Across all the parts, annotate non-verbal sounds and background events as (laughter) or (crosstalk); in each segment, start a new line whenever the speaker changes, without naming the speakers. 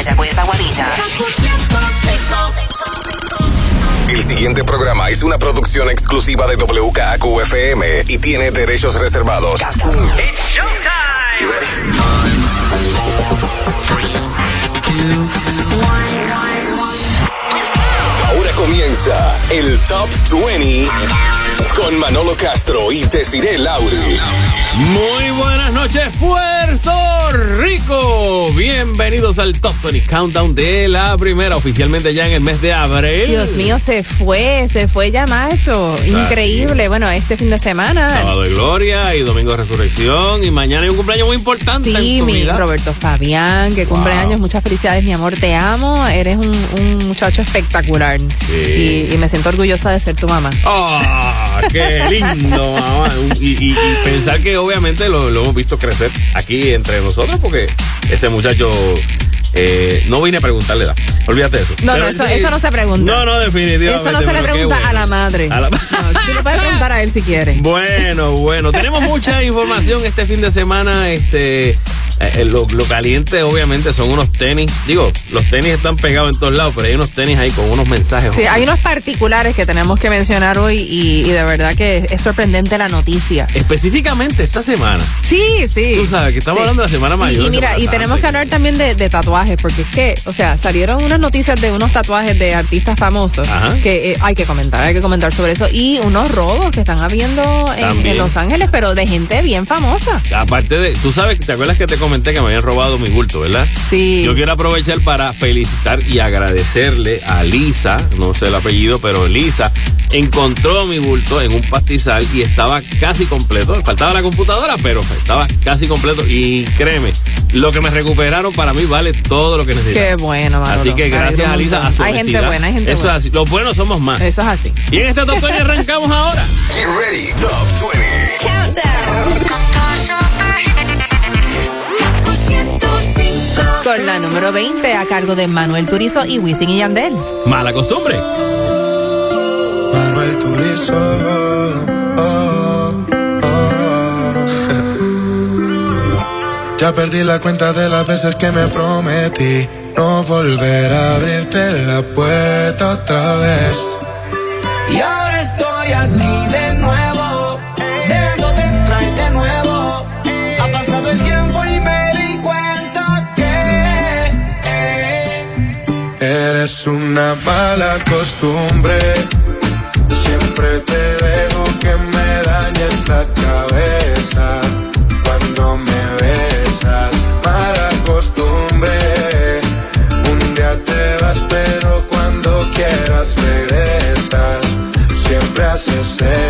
Mayagüez, Aguadilla.
El siguiente programa es una producción exclusiva de WKQFM y tiene derechos reservados. Ahora comienza el Top 20 con Manolo Castro y Desiree Lauri.
Muy buenas noches, Puerto Rico. Bienvenidos al Top 20 Countdown de la primera, oficialmente ya en el mes de abril.
Dios mío, se fue, se fue ya mayo. Increíble. Bueno, este fin de semana.
Sábado de Gloria y Domingo de Resurrección. Y mañana hay un cumpleaños muy importante.
Sí,
en tu
mi
vida.
Roberto Fabián, que cumpleaños. Muchas felicidades, mi amor. Te amo. Eres un, un muchacho espectacular.
Sí.
Y, y me siento orgullosa de ser tu mamá.
¡Ah! ¡Qué (laughs) lindo, mamá! Y, y- y pensar que obviamente lo, lo hemos visto crecer aquí entre nosotros, porque ese muchacho. eh, no vine a preguntarle edad. Olvídate de eso.
No,
Pero
no, eso,
sí-
eso no se pregunta.
No, no, definitivamente.
Eso no se le pregunta a la madre.
A la-
No, tú le puedes (laughs) preguntar a él si quiere.
Bueno, bueno, tenemos mucha información este fin de semana. Este, eh, lo, lo caliente, obviamente, son unos tenis. Digo, los tenis están pegados en todos lados, pero hay unos tenis ahí con unos mensajes.
Sí, hay unos particulares que tenemos que mencionar hoy y, y de verdad que es sorprendente la noticia.
Específicamente esta semana.
Sí, sí.
Tú sabes que estamos
Sí.
hablando de la Semana Mayor,
Y, mira, y tenemos que hablar también de, de tatuajes, porque es que, o sea, salieron unas noticias de unos tatuajes de artistas famosos
Ajá.
que eh, hay que comentar, hay que comentar sobre eso. Y unos robos que están habiendo en Los Ángeles, pero de gente bien famosa.
Aparte de, tú sabes, ¿te acuerdas que te comenté que me habían robado mi bulto, verdad?
Sí.
Yo quiero aprovechar para felicitar y agradecerle a Lisa, no sé el apellido, pero Lisa encontró mi bulto en un pastizal y estaba casi completo. Faltaba la computadora, pero estaba casi completo. Y créeme, lo que me recuperaron para mí vale todo lo que necesito.
Qué bueno, Manolo.
Así que gracias a Lisa. a su
Hay gente buena, hay gente
Eso
buena.
es así. Los buenos somos más.
Eso es así.
Y en este top 20 arrancamos ahora.
Get ready, Top 20.
Con la número 20 a cargo de Manuel Turizo y Wisin y Yandel.
Mala costumbre.
Manuel Turizo. oh, oh. Ya perdí la cuenta de las veces que me prometí no volver a abrirte la puerta otra vez.
Y ahora estoy aquí de
Eres una mala costumbre. Siempre te dejo que me dañes la cabeza cuando me besas. Mala costumbre. Un día te vas, pero cuando quieras regresas. Siempre haces esa.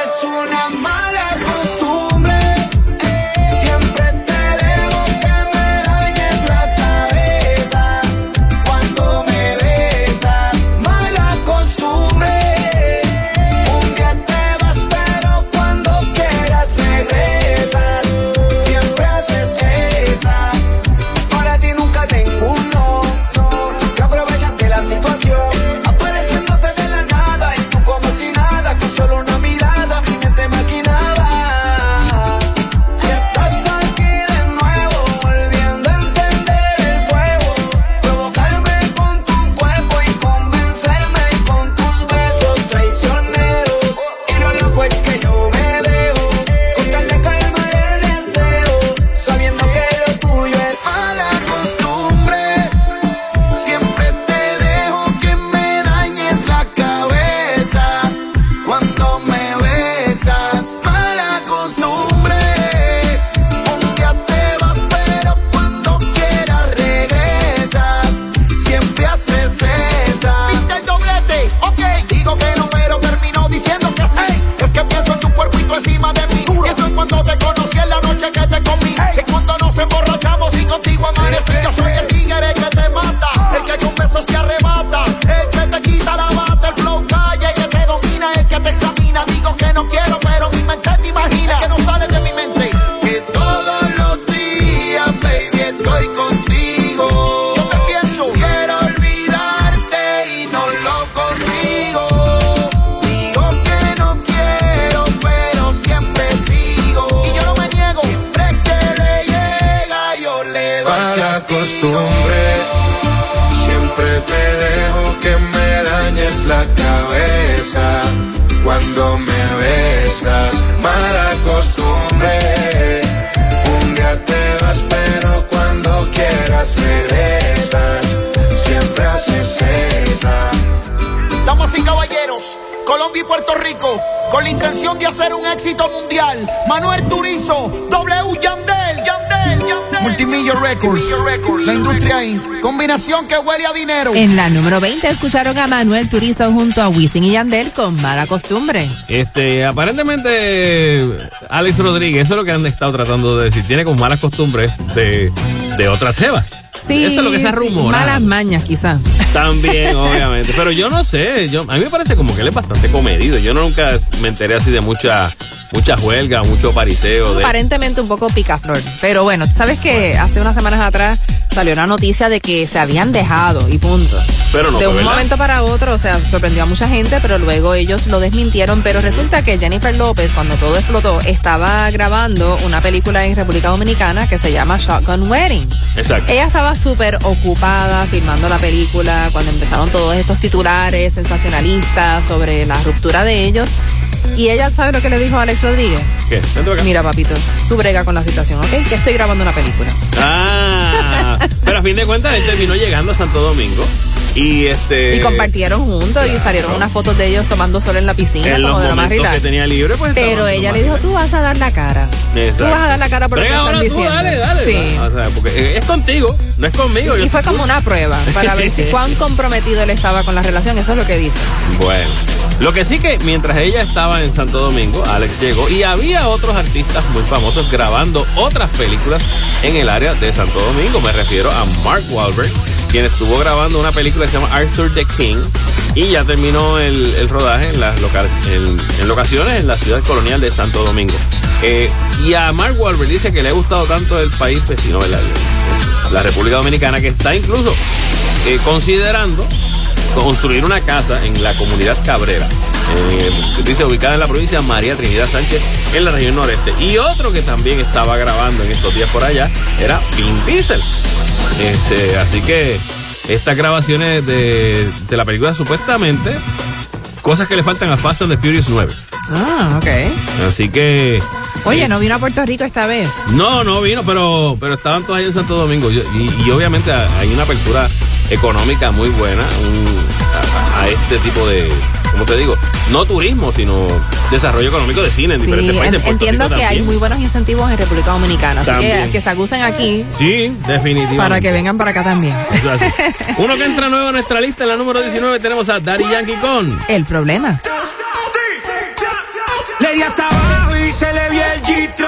Una mala En la
número 20 escucharon a Manuel Turizo junto a Wisin y Yandel con Mala Costumbre.
Este, aparentemente, Alex Rodríguez, eso es lo que han estado tratando de decir. Tiene con malas costumbres de, de otras jevas.
Sí,
Eso es lo que se
sí,
rumora.
Malas mañas, quizá.
También, (laughs) obviamente. Pero yo no sé. Yo, a mí me parece como que él es bastante comedido. Yo no nunca me enteré así de mucha, mucha huelga, mucho pariseo. De,
Aparentemente un poco picaflor. Pero bueno, tú sabes que hace unas semanas atrás salió una noticia de que se habían dejado y punto.
Pero no
de un
verdad.
momento para otro, o sea, sorprendió a mucha gente, pero luego ellos lo desmintieron. Pero resulta que Jennifer López, cuando todo explotó, estaba grabando una película en República Dominicana que se llama Shotgun Wedding.
Exacto.
Ella estaba súper ocupada filmando la película cuando empezaron todos estos titulares sensacionalistas sobre la ruptura de ellos. Y ella sabe lo que le dijo a Alex Rodríguez.
¿Qué? Acá.
Mira, papito, tú brega con la situación, ¿ok? Que estoy grabando una película.
Ah, (laughs) pero a fin de cuentas él terminó llegando a Santo Domingo y este
Y compartieron juntos y salieron unas fotos de ellos tomando sol en la piscina,
en los
como de lo más
momentos que
relax.
tenía libre pues
Pero ella le dijo,
relax.
tú vas a dar la cara.
Exacto.
Tú vas a dar la cara por lo que están
tú,
diciendo.
dale, dale.
Sí.
O sea, porque es contigo, no es conmigo.
Y fue como una prueba para ver si (laughs) cuán comprometido él estaba con la relación. Eso es lo que dice.
Bueno, lo que sí que mientras ella estaba en Santo Domingo, Alex llegó y había otros artistas muy famosos grabando otras películas en el área de Santo Domingo. Me refiero a Mark Wahlberg, quien estuvo grabando una película que se llama Arthur the King y ya terminó el, el rodaje en, las loca- en, en locaciones en la ciudad colonial de Santo Domingo. Eh, y a Mark Wahlberg dice que le ha gustado tanto el país vecino, la República Dominicana, que está incluso eh, considerando construir una casa en la comunidad Cabrera. eh, dice ubicada en la provincia María Trinidad Sánchez en la región noreste. Y otro que también estaba grabando en estos días por allá era Vin Diesel. Este, así que estas grabaciones de, de la película supuestamente cosas que le faltan a Fast and the Furious 9.
Ah, ok.
Así que
Oye, no vino a Puerto Rico esta vez.
no, no vino, pero, pero estaban todos ahí en Santo Domingo. Yo- y, y obviamente hay una apertura económica muy buena un- a, a este tipo de, como te digo, no turismo, sino desarrollo económico de cine en
Sí,
diferentes países.
en- entiendo
Rico
que hay muy buenos incentivos en República Dominicana. Así que, que se acusen aquí
Sí, definitivamente.
para que vengan para acá también. (laughs)
Uno que entra nuevo a nuestra lista, en la número 19, tenemos a Daddy Yankee con.
El problema.
Le di hasta abajo y se le vio el gistro.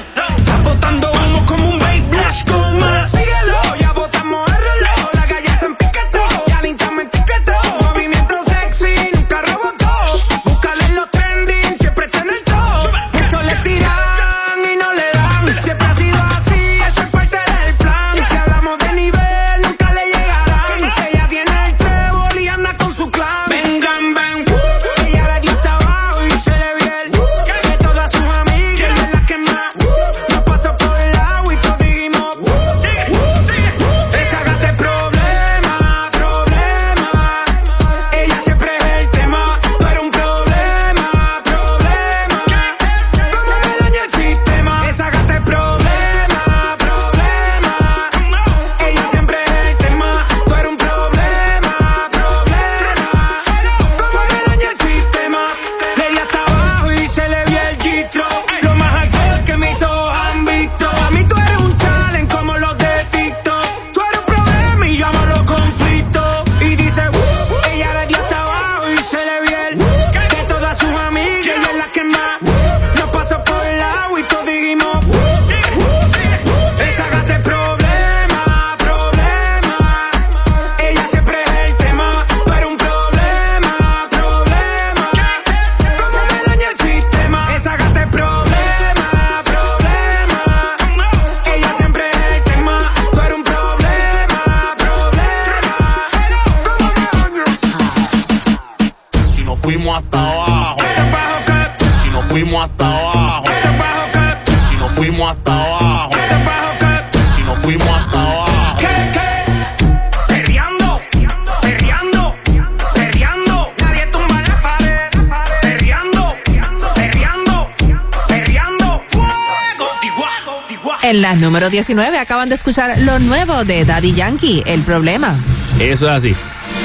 Número 19 acaban de escuchar lo nuevo de Daddy Yankee, El Problema.
Eso es así.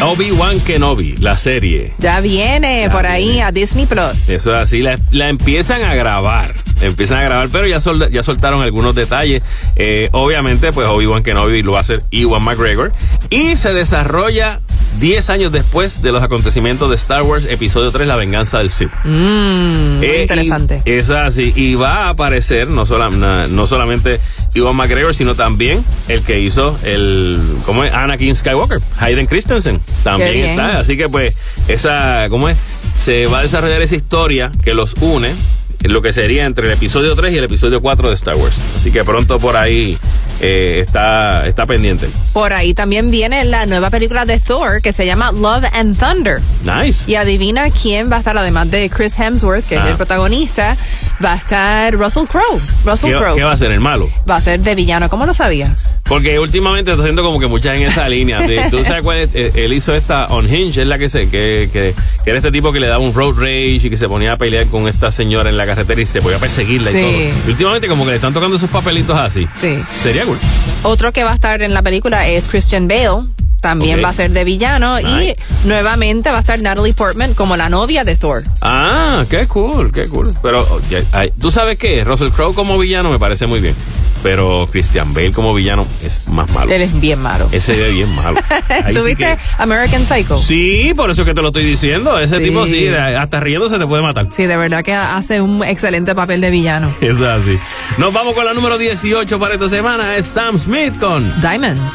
Obi-Wan Kenobi, la serie.
Ya viene
Ya
por ahí a Disney Plus.
Eso es así, la, la empiezan a grabar. Empiezan a grabar, pero ya, sol- ya soltaron algunos detalles. Eh, obviamente, pues Obi-Wan Kenobi lo va a hacer Ewan McGregor. Y se desarrolla 10 años después de los acontecimientos de Star Wars Episodio 3, La Venganza del Sith.
Mm,
Eh,
interesante.
y- es así. Y va a aparecer no, sola- na- no solamente Iwan McGregor, sino también el que hizo el. ¿Cómo es? Anakin Skywalker. Hayden Christensen. También está. Así que, pues, esa. ¿Cómo es? Se va a desarrollar esa historia que los une. Lo que sería entre el episodio 3 y el episodio 4 de Star Wars. Así que pronto por ahí eh, está, está pendiente.
Por ahí también viene la nueva película de Thor que se llama Love and Thunder.
Nice.
Y adivina quién va a estar, además de Chris Hemsworth, que
Ah.
es el protagonista, va a estar Russell Crowe. Russell
¿Qué,
Crowe
qué va a ser el malo?
va a ser de villano. ¿Cómo lo sabía?
Porque últimamente está haciendo como que muchas en esa línea. De- (laughs) ¿Tú sabes cuál es? Eh, Él hizo esta On Hinge, es la que se, que, que, que era este tipo que le daba un road rage y que se ponía a pelear con esta señora en la carretera y se podía perseguirla
Sí.
y todo. Y últimamente como que le están tocando esos papelitos así.
Sí.
Sería cool.
Otro que va a estar en la película es Christian Bale. También va a ser de villano.
Nice.
Y nuevamente va a estar Natalie Portman como la novia de Thor.
Ah, qué cool, qué cool. Pero tú sabes qué, Russell Crowe como villano me parece muy bien. Pero Christian Bale como villano es más malo.
Él es bien malo.
Ese es bien malo. (laughs) Sí
¿Tuviste
que-
American Psycho?
Sí, por eso que te lo estoy diciendo. Ese
Sí.
tipo sí, hasta riéndose te puede matar.
Sí, de verdad que hace un excelente papel de villano. (laughs)
Eso es así. Nos vamos con la número 18 para esta semana. Es Sam Smith con
Diamonds.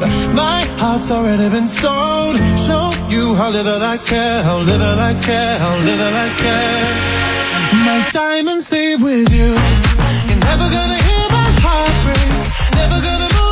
My heart's already been sold. Show you how little I care, how little I care, how little I care. My diamonds leave with you. You're never gonna hear my heart break. Never gonna move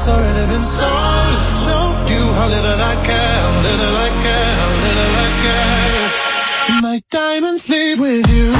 Heart's already been sold. Show you how little I care, little I care, little I care. My diamonds leave with you.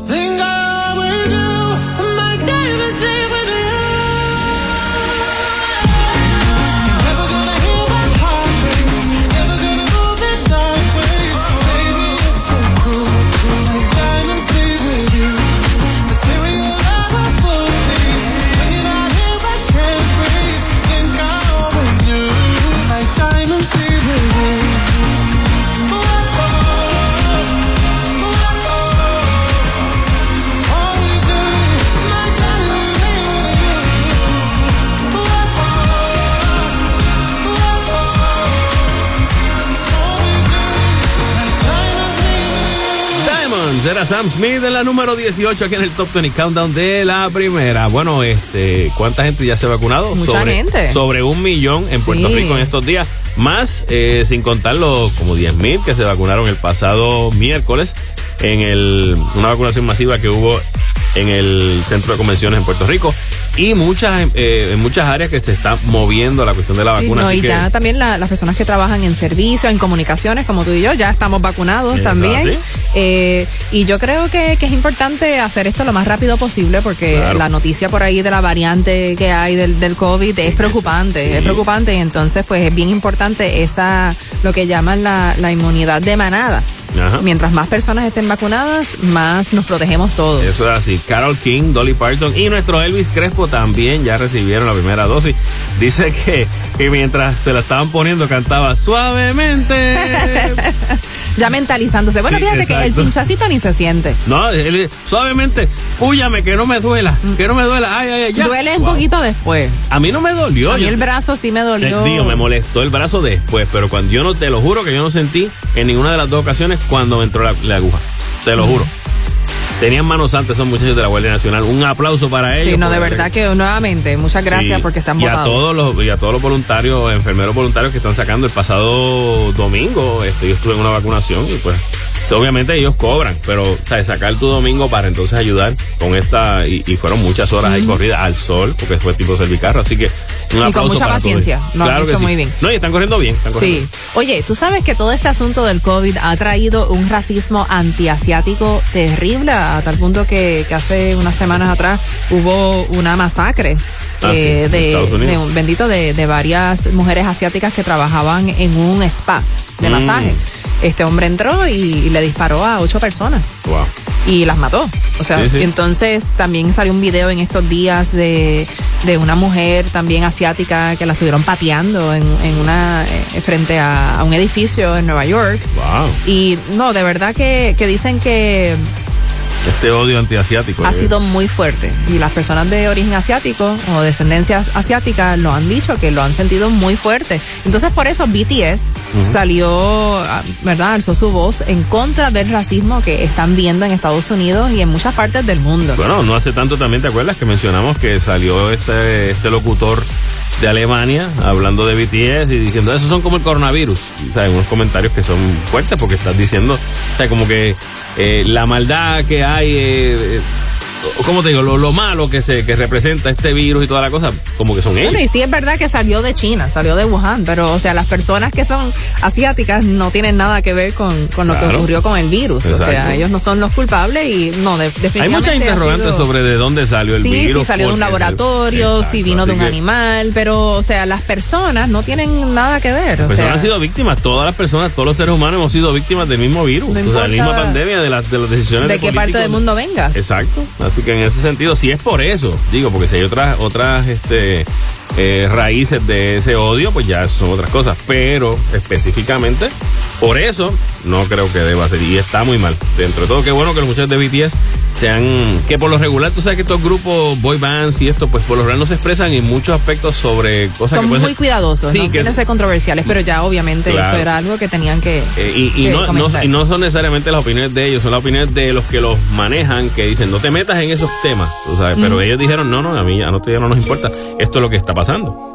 Era Sam Smith en la número 18 aquí en el Top 20 Countdown de la primera. Bueno, este, ¿cuánta gente ya se ha vacunado?
Mucha
sobre,
gente.
Sobre un millón en Puerto
Sí.
Rico en estos días. Más, eh, sin contar los como 10 mil que se vacunaron el pasado miércoles en el, una vacunación masiva que hubo en el centro de convenciones en Puerto Rico. Y muchas, eh, en muchas áreas que se está moviendo la cuestión de la
Sí,
vacuna.
no,
así
y
que-
ya también la- las personas que trabajan en servicio, en comunicaciones, como tú y yo, ya estamos vacunados
Eso
también. Eh, y yo creo que, que es importante hacer esto lo más rápido posible porque
Claro.
la noticia por ahí de la variante que hay del, del COVID es preocupante,
sí.
es preocupante y entonces pues es bien importante esa, lo que llaman la, la inmunidad de manada.
Ajá.
Mientras más personas estén vacunadas, más nos protegemos todos.
Eso es así. Carol King, Dolly Parton y nuestro Elvis Crespo también ya recibieron la primera dosis. Dice que, que mientras se la estaban poniendo cantaba suavemente. (laughs)
Ya mentalizándose. Bueno,
Sí,
fíjate que el pinchacito ni se siente.
no, él, suavemente, púyame que no me duela, que no me duela. Ay, ay, ay, ya.
Duele un poquito después.
A mí no me dolió.
A mí
yo-
el brazo sí me dolió.
digo, me molestó el brazo después, pero cuando yo no, te lo juro que yo no sentí en ninguna de las dos ocasiones cuando entró la, la aguja. Te lo juro. Tenían manos antes esos muchachos de la Guardia Nacional. Un aplauso para ellos.
Sí, no, de verdad que nuevamente, muchas gracias
Sí,
porque se han
y a todos los y a todos los voluntarios, enfermeros voluntarios que están sacando el pasado domingo, este, yo estuve en una vacunación y pues obviamente ellos cobran, pero ¿sabes? sacar tu domingo para entonces ayudar con esta y, y fueron muchas horas ahí corridas al sol porque fue tipo servicarro, así que un
con
aplauso
mucha paciencia, han
Claro que
hecho
sí.
muy bien.
No, y están corriendo bien, están corriendo
Sí. Oye, tú sabes que todo este asunto del COVID ha traído un racismo antiasiático terrible a tal punto que, que hace unas semanas atrás hubo una masacre
Ah,
eh, de, un- bendito de, de varias mujeres asiáticas que trabajaban en un spa de
Mm.
masaje. Este hombre entró y, y le disparó a ocho personas.
Wow.
y las mató. O sea,
Sí, sí.
entonces también salió un video en estos días de, de una mujer también asiática que la estuvieron pateando en, en una eh, frente a, a un edificio en Nueva York.
Wow.
Y no, de verdad que, que dicen que
Este odio antiasiático.
ha
eh.
sido muy fuerte. Y las personas de origen asiático o descendencias asiáticas lo han dicho, que lo han sentido muy fuerte. Entonces por eso BTS salió, ah, ¿verdad? Alzó su voz en contra del racismo que están viendo en Estados Unidos y en muchas partes del mundo.
Bueno, no hace tanto también, ¿te acuerdas que mencionamos que salió este, este locutor de Alemania hablando de BTS y diciendo, esos son como el coronavirus? O sea, unos comentarios que son fuertes porque estás diciendo, o sea, como que eh, la maldad que hay, eh, eh, ¿cómo te digo? Lo, lo malo que se que representa este virus y toda la cosa, como que son ellos.
Bueno, y sí es verdad que salió de China, salió de Wuhan, pero o sea, las personas que son asiáticas no tienen nada que ver con, con lo que ocurrió con el virus. O sea, ellos no son los culpables y no, de-
Hay
definitivamente.
muchas
ha
interrogantes
sido-
sobre de dónde salió el
Sí,
virus.
si salió de un laboratorio, si vino de un
que
animal, pero, o sea, las personas no tienen nada que ver. O
Las personas
sea,
han sido víctimas, todas las personas, todos los seres humanos hemos sido víctimas del mismo virus,
No
o sea, la misma pandemia de las, de las decisiones
de qué parte del mundo vengas.
Exacto. Así que en ese sentido, si es por eso, digo, porque si hay otras, otras, este, eh, raíces de ese odio, pues ya son otras cosas. Pero específicamente, por eso, no creo que deba ser. Y está muy mal. Dentro de todo, qué bueno que los muchachos de BTS sean, que por lo regular, tú sabes que estos grupos, boy bands y esto, pues por lo regular no se expresan en muchos aspectos sobre cosas
Son
que pueden
muy
ser-
cuidadosos,
Sí,
no
que-
quieren ser controversiales, pero ya obviamente
Claro.
esto era algo que tenían que.
Eh, y, y
que
no, no- y no son necesariamente las opiniones de ellos, son las opiniones de los que los manejan, que dicen, no te metas en esos temas, tú sabes. Pero ellos dijeron, no, no, a mí ya no, ya no nos importa, esto es lo que está pasando.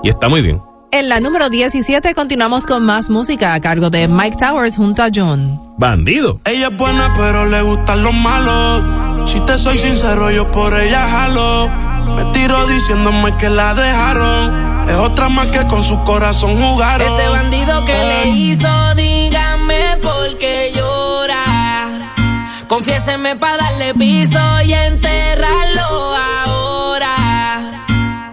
Y está muy bien.
En la número 17 continuamos con más música a cargo de Mike Towers junto a John.
Bandido.
Ella es buena, pero le gustan los malos. Si te soy sincero, yo por ella jalo. Me tiro diciéndome que la dejaron. Es otra más que con su corazón jugaron.
Ese bandido que le hizo, dígame por qué llora. Confiéseme para darle piso y enterrarlo ahora.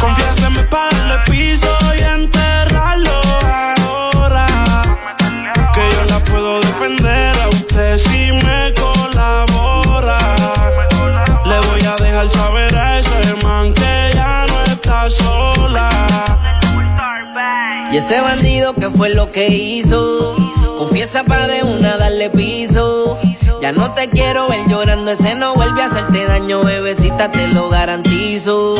Confiéseme para darle piso y enterrarlo ahora. Que yo la puedo defender a usted si me colabora. Le voy a dejar saber a ese man que ya no está sola.
Y ese bandido que fue lo que hizo, confiesa para de una darle piso. Ya no te quiero ver llorando, ese no vuelve a hacerte daño, bebecita, te lo garantizo.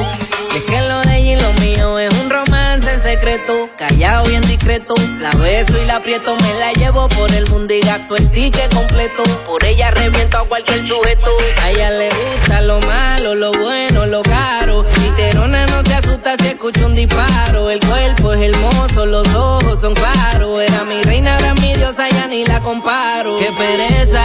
Y es que lo de ella y lo mío es un romance en secreto, callado bien discreto. La beso y la aprieto, me la llevo por el mundo y gasto el ticket completo. Por ella reviento a cualquier sujeto. A ella le gusta lo malo, lo bueno, lo caro. Literona no se asusta si escucha un disparo. El cuerpo es hermoso, los ojos son claros. Era mi reina, ahora mi diosa, ya ni la comparo. Qué pereza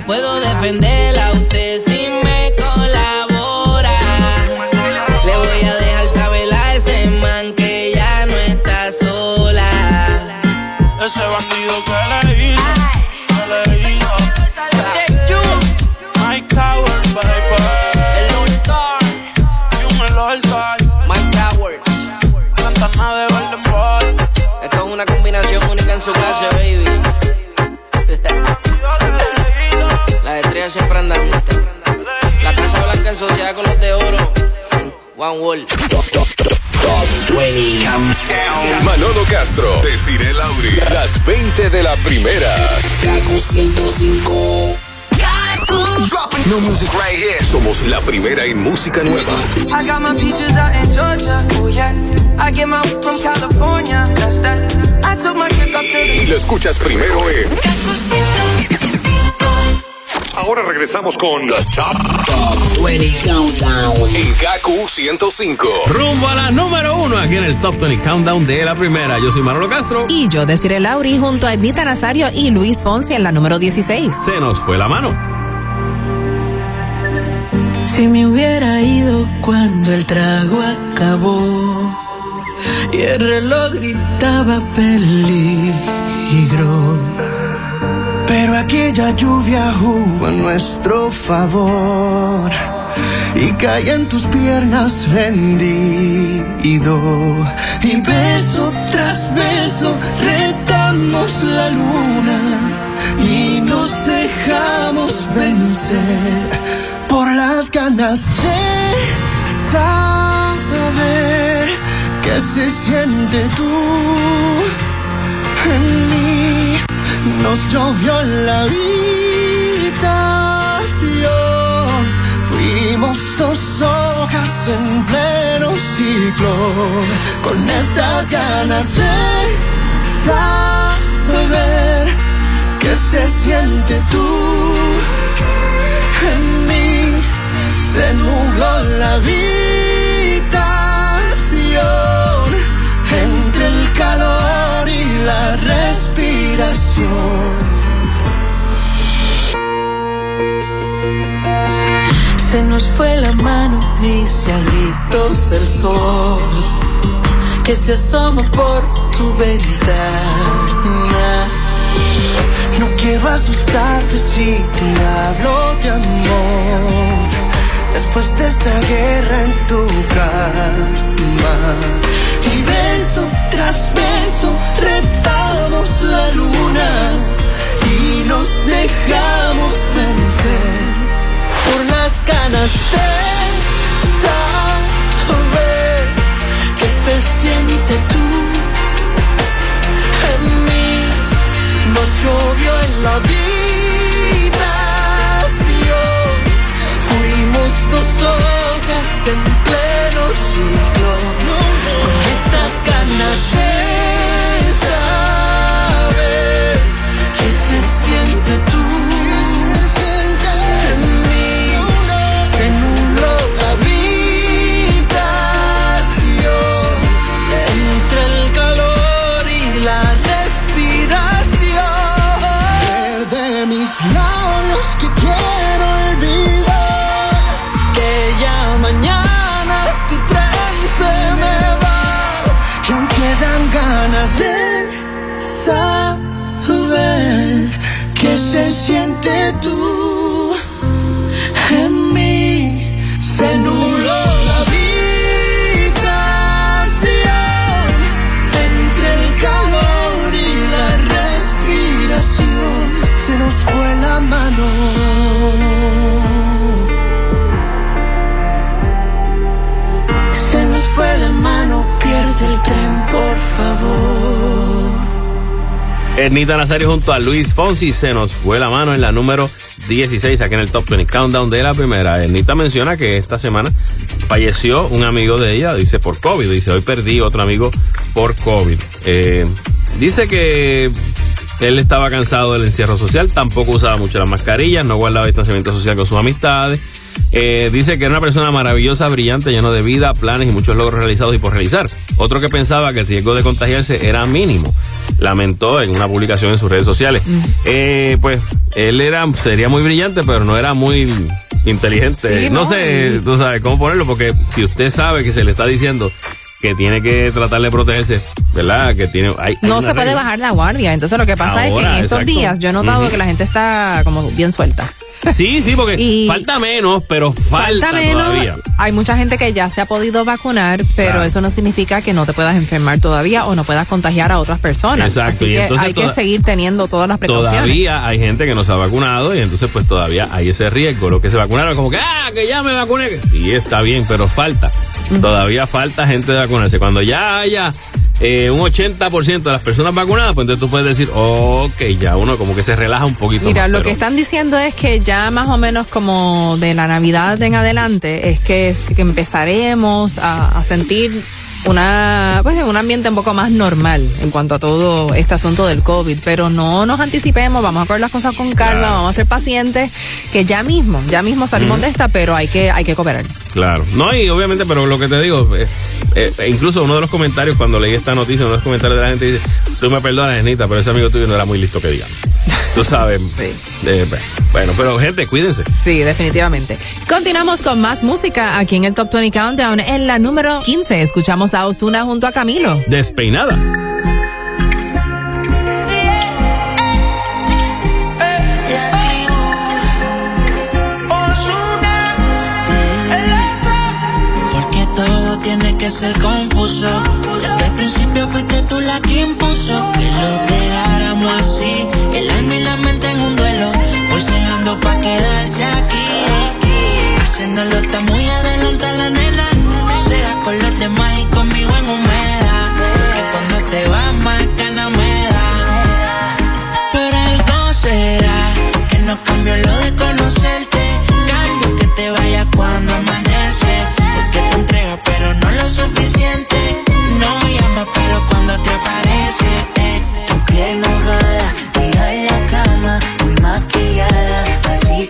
la puedo defender a usted si me colabora. Le voy a dejar saber a ese man que ya no está sola.
Ese bandido que le hizo, que le hizo. Mike Tower, baby.
El Lone Star.
Dímelo el
Mike Towers.
Santana de Golden Boy.
Esto es una combinación única en su clase, baby. Con los de oro. One Wall.
Manolo Castro, Desiree Lauri, las 20 de la primera.
Kaku 105.
No music right here. Somos la primera en música nueva.
I got my peaches out in Georgia. Oh yeah. I get my from California. That's that. I took my chick up to
Y lo escuchas primero en Ahora regresamos con The Top
20 Countdown.
en KQ 105.
Rumbo a la número uno aquí en el Top 20 Countdown de la primera. Yo soy Manolo Castro.
Y yo, Desiree Lauri, junto a Ednita Nazario y Luis Fonsi en la número 16.
Se nos fue la mano.
Si me hubiera ido cuando el trago acabó y el reloj gritaba peligro. Pero aquella lluvia jugó a nuestro favor y caí en tus piernas rendido. Y beso tras beso retamos la luna y nos dejamos vencer por las ganas de saber qué se siente tú en mí. Nos llovió la habitación, fuimos dos hojas en pleno ciclo, con estas ganas de saber qué se siente tú. En mí se nubló la habitación el calor y la respiración. Se nos fue la mano, dice a gritos el sol, que se asoma por tu ventana. No quiero asustarte si te hablo de amor. Después de esta guerra en tu cama. Y beso tras beso retamos la luna y nos dejamos vencer por las ganas de saber que se siente tú en mí. Nos llovió en la habitación, fuimos dos hojas en pleno ciclo con estas ganas de saber
Ernita Nazario junto a Luis Fonsi se nos fue la mano en la número 16 aquí en el Top 20 Countdown de la primera. Ernita menciona que esta semana falleció un amigo de ella, dice por COVID. Dice, hoy perdí otro amigo por COVID. Eh, dice que él estaba cansado del encierro social, tampoco usaba mucho las mascarillas, no guardaba distanciamiento social con sus amistades. Eh, dice que era una persona maravillosa, brillante, lleno de vida, planes y muchos logros realizados y por realizar. Otro que pensaba que el riesgo de contagiarse era mínimo. Lamentó en una publicación en sus redes sociales. Eh, pues él era, sería muy brillante, pero no era muy inteligente.
Sí,
no
no,
sé, tú sabes cómo ponerlo, porque si usted sabe que se le está diciendo que tiene que tratar de protegerse, ¿verdad? Que tiene, hay,
No se puede
regla.
bajar la guardia. Entonces lo que pasa es que en estos
exacto.
días yo he notado que la gente está como bien suelta.
Sí, sí, porque
Y-
falta menos, pero falta,
Falta menos.
todavía.
Hay mucha gente que ya se ha podido vacunar, pero
Claro.
eso no significa que no te puedas enfermar todavía o no puedas contagiar a otras personas.
Exacto,
Así
y
que
entonces
hay que seguir teniendo todas las precauciones.
Todavía hay gente que no se ha vacunado y entonces pues todavía hay ese riesgo. Los que se vacunaron como que, ah, que ya me vacuné. Sí, está bien, pero falta. Todavía falta gente de vacunarse. Cuando ya haya eh, un 80% de las personas vacunadas, pues entonces tú puedes decir, ok, ya uno como que se relaja un poquito.
Mira,
más,
lo
pero-
que están diciendo es que ya más o menos como de la Navidad en adelante es que, que empezaremos a, a sentir una pues un ambiente un poco más normal en cuanto a todo este asunto del COVID, pero no nos anticipemos, vamos a coger las cosas con calma,
Claro.
vamos a ser pacientes, que ya mismo, ya mismo salimos de esta, pero hay que hay que cooperar.
Claro. No, y obviamente, pero lo que te digo, eh, eh, incluso uno de los comentarios, cuando leí esta noticia, uno de los comentarios de la gente dice, tú me perdonas, Anita, pero ese amigo tuyo no era muy listo que digamos. Tú sabes. Eh, bueno, pero gente, cuídense.
Sí, definitivamente. Continuamos con más música aquí en el Top 20 Countdown. En la número 15 escuchamos a Osuna junto a Camilo.
Despeinada.
Ser confuso. Desde el principio fuiste tú la que impuso Que lo dejáramos así El alma y la mente en un duelo Forceando pa' quedarse aquí. Haciéndolo está muy adelante la nena Sea con los demás y conmigo en humedad Que cuando te vas más ganas me da. Por algo será que no cambió lo de conocerte.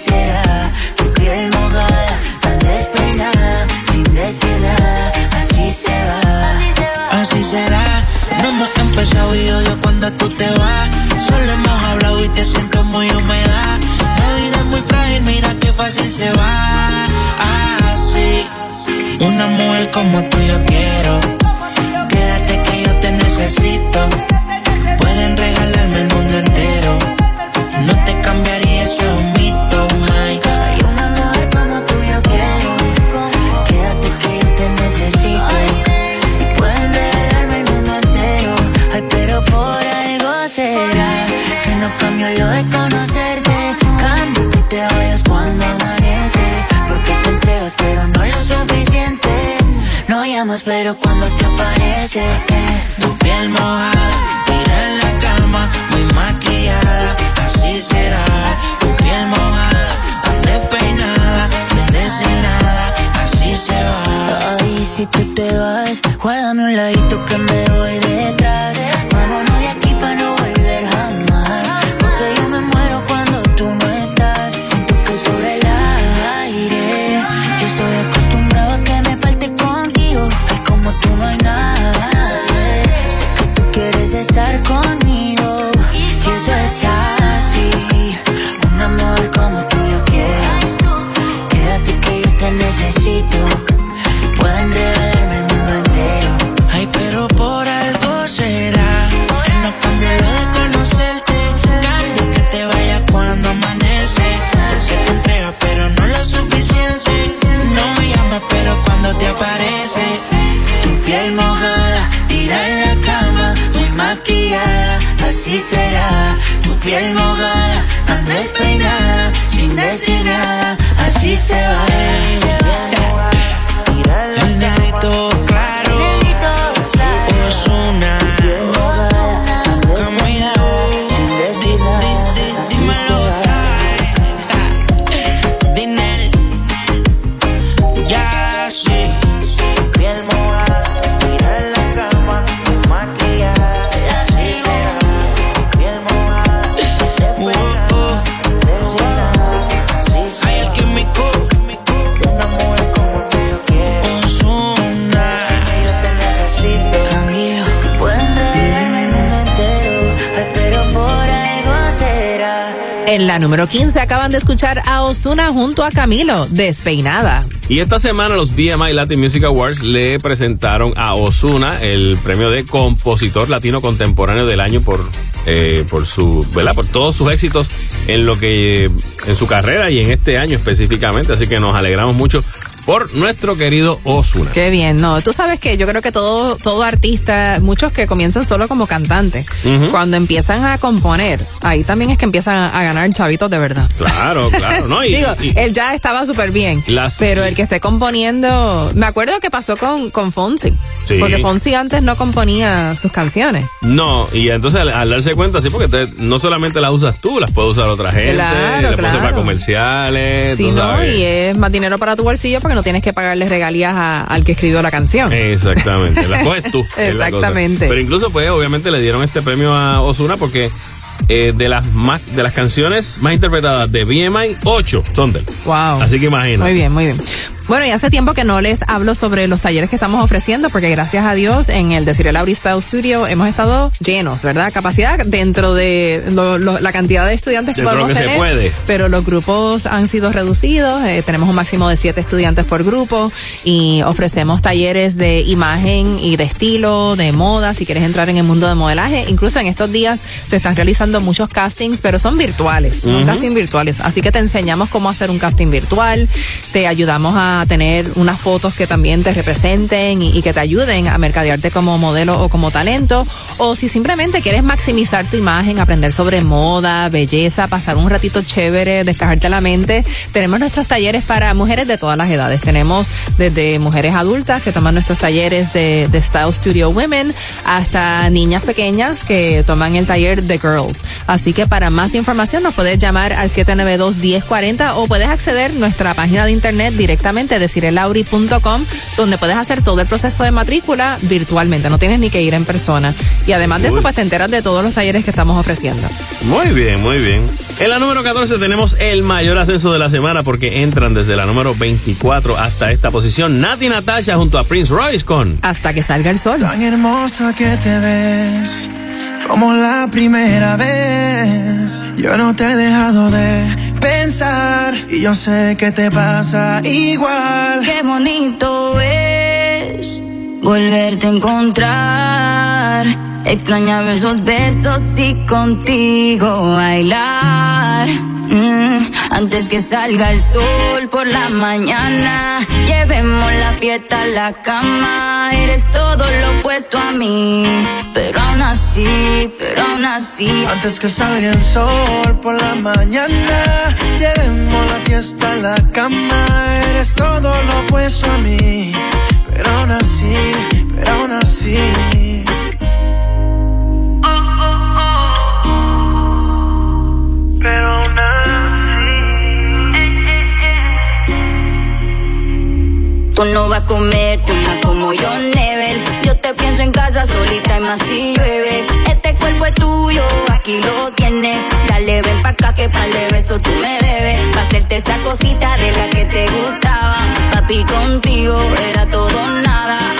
Será. Tu piel mojada, tan despeinada, sin decir nada, así se va.
Así será. No hemos empezado y odio cuando tú te vas. Solo hemos hablado y te siento muy humedad. La vida es muy frágil, mira qué fácil se va. Así. Una mujer como tú yo quiero.
Osuna junto a Camilo, despeinada.
Y esta semana los BMI Latin Music Awards le presentaron a Osuna el premio de compositor latino contemporáneo del año por eh, por su, ¿verdad? Por todos sus éxitos en lo que en su carrera y en este año específicamente, así que nos alegramos mucho por nuestro querido Osuna.
Qué bien, no, tú sabes que yo creo que todo, todo artista, muchos que comienzan solo como cantantes, cuando empiezan a componer, ahí también es que empiezan a ganar chavitos de verdad.
Claro, claro, ¿no? Y, (laughs)
Digo,
y-
él ya estaba súper bien,
Las-
pero el que esté componiendo, me acuerdo que pasó con, con Fonsi,
Sí.
porque Fonsi antes no componía sus canciones.
no, y entonces al, al darse cuenta, sí, porque te- no solamente las usas tú, las puede usar otra gente,
Claro,
las puede usar para
claro.
comerciales,
Sí, ¿no?
sabes.
Y es más dinero para tu bolsillo porque no tienes que pagarle regalías a- al que escribió la canción.
Exactamente, las coges tú. (laughs) la.
Exactamente.
Pero incluso, pues, obviamente le dieron este premio a Osuna porque eh, de las más de las canciones más interpretadas de BMI, 8 son de él.
Wow.
Así que imagina.
Muy bien, muy bien. Bueno, y hace tiempo que no les hablo sobre los talleres que estamos ofreciendo, porque gracias a Dios en el Desiree Lauri Style Studio hemos estado llenos, ¿verdad? Capacidad dentro de lo- lo- la cantidad de estudiantes que podemos
que se
tener.
puede.
Pero los grupos han sido reducidos, eh, tenemos un máximo de siete estudiantes por grupo y ofrecemos talleres de imagen y de estilo, de moda, si quieres entrar en el mundo de modelaje. Incluso en estos días se están realizando muchos castings, pero son virtuales, son
Ujú.
castings virtuales. Así que te enseñamos cómo hacer un casting virtual, te ayudamos a tener unas fotos que también te representen y, que te ayuden a mercadearte como modelo o como talento. O si simplemente quieres maximizar tu imagen, aprender sobre moda, belleza, pasar un ratito chévere, despejarte la mente, tenemos nuestros talleres para mujeres de todas las edades. Tenemos desde mujeres adultas que toman nuestros talleres de, de Style Studio Women hasta niñas pequeñas que toman el taller de Girls. Así que para más información nos puedes llamar al 792-1040 o puedes acceder a nuestra página de internet directamente de cirelauri.com donde puedes hacer todo el proceso de matrícula virtualmente, no tienes ni que ir en persona. Y además de eso, pues te enteras de todos los talleres que estamos ofreciendo.
Muy bien, muy bien. En la número 14 tenemos el mayor ascenso de la semana porque entran desde la número 24 hasta esta posición Nati Natasha junto a Prince Royce con
Hasta que salga el sol.
Tan hermosa que te ves, como la primera vez. Yo no te he dejado de pensar y yo sé que te pasa igual.
Qué bonito es volverte a encontrar. Extrañaba esos besos y contigo bailar. Mm, antes que salga el sol por la mañana, llevemos la fiesta a la cama. Eres todo lo opuesto a mí, pero aún así, pero aún así.
Antes que salga el sol por la mañana, llevemos la fiesta a la cama. Eres todo lo opuesto a mí, pero aún así, pero aún así. Pero aún
Tú no vas a comerte una como yo, Nebel. Yo te pienso en casa solita y más si llueve. Este cuerpo es tuyo, aquí lo tienes. Dale, ven pa' acá que pa'l de besos tú me debes. Pa' hacerte esa cosita de la que te gustaba. Papi, contigo era todo nada.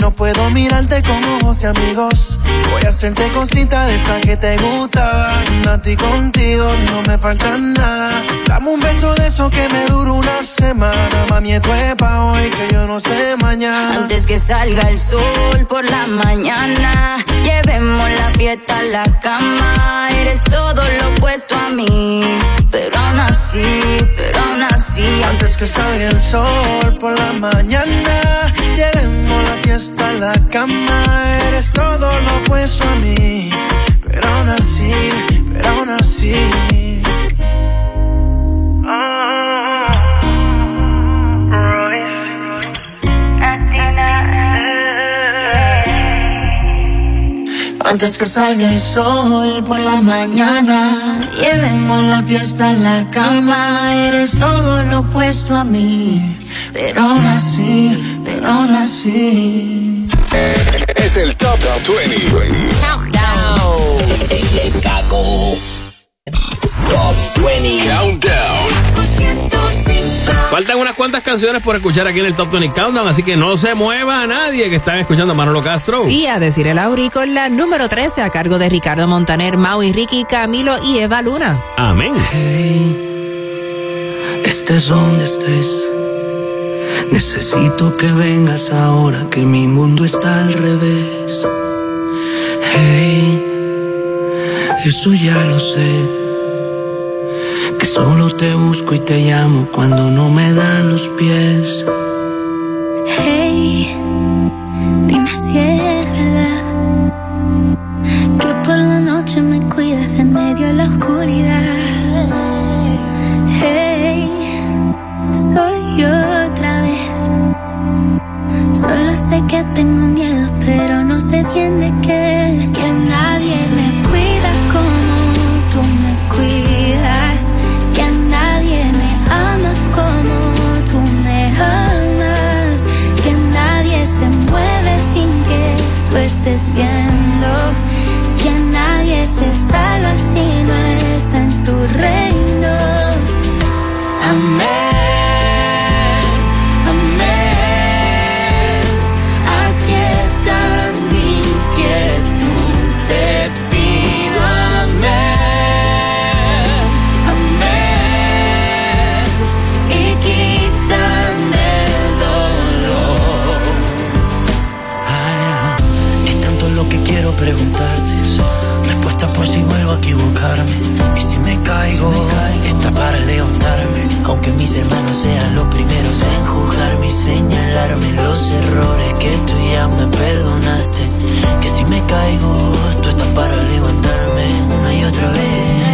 no puedo mirarte con ojos de amigos. Voy a hacerte cosita de esa que te gustaban. A ti contigo no me falta nada. Dame un beso de eso que me dura una semana. Mami, esto es pa' hoy que yo no sé mañana.
Antes que salga el sol por la mañana, llevemos la fiesta a la cama. Eres todo lo opuesto a mí, pero aún así, pero
Antes que salga el sol por la mañana, llevemos la fiesta a la cama. Eres todo lo opuesto a mí, pero aún así, pero aún así.
Antes que salga el sol por la mañana, llevemos la fiesta en la cama. Eres todo lo opuesto a mí, pero aún así, pero aún así.
Es el Top 20. Top 20 Countdown.
Faltan unas cuantas canciones por escuchar aquí en el Top 20 Countdown, así que no se mueva nadie que están escuchando a Manolo Castro.
Y a decir el Auri con la número 13 a cargo de Ricardo Montaner, Maui, Ricky, Camilo y Eva Luna.
Amén.
Estés donde estés. Necesito que vengas ahora que mi mundo está al revés. Hey, eso ya lo sé. Solo te busco y te llamo cuando no me dan los pies.
Hey, dime si es verdad que por la noche me cuidas en medio de la oscuridad. Hey, soy yo otra vez. Solo sé que tengo miedo, pero no sé bien de qué. Estés viendo. Que nadie se salva si
por si vuelvo a equivocarme. Y si me caigo, está para levantarme. Aunque mis hermanos sean los primeros en juzgarme y señalarme los errores que tú ya me perdonaste. Que si me caigo, tú estás para levantarme una y otra vez.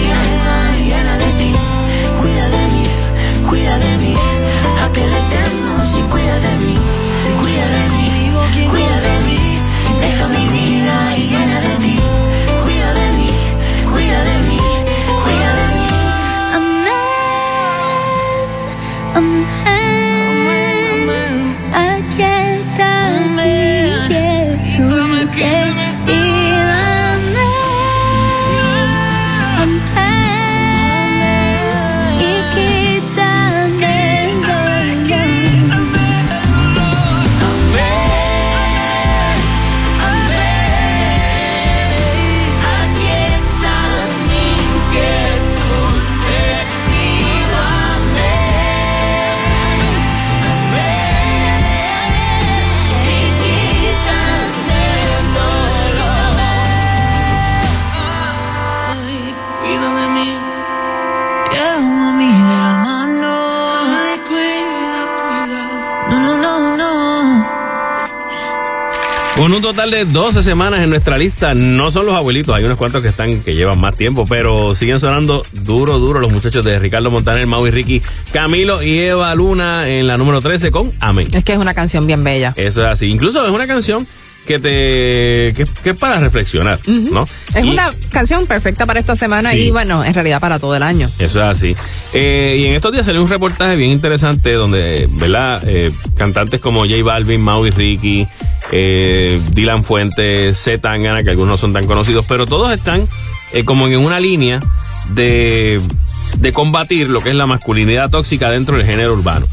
Con un total de 12 semanas en nuestra lista, no son los abuelitos, hay unos cuantos que están que llevan más tiempo, pero siguen sonando duro, duro los muchachos de Ricardo Montaner, Mau y Ricky, Camilo y Eva Luna en la número 13 con Amén.
Es que es una canción bien bella.
Eso es así. Incluso es una canción que te que, que es para reflexionar, ¿no?
Es
Y-
una canción perfecta para esta semana
Sí.
y bueno, en realidad para todo el año.
Eso es así. Eh, y en estos días salió un reportaje bien interesante donde, ¿verdad? Eh, cantantes como J Balvin, Mau y Ricky, eh, Dylan Fuentes, Z Tangana, que algunos no son tan conocidos, pero todos están eh, como en una línea de, de combatir lo que es la masculinidad tóxica dentro del género urbano.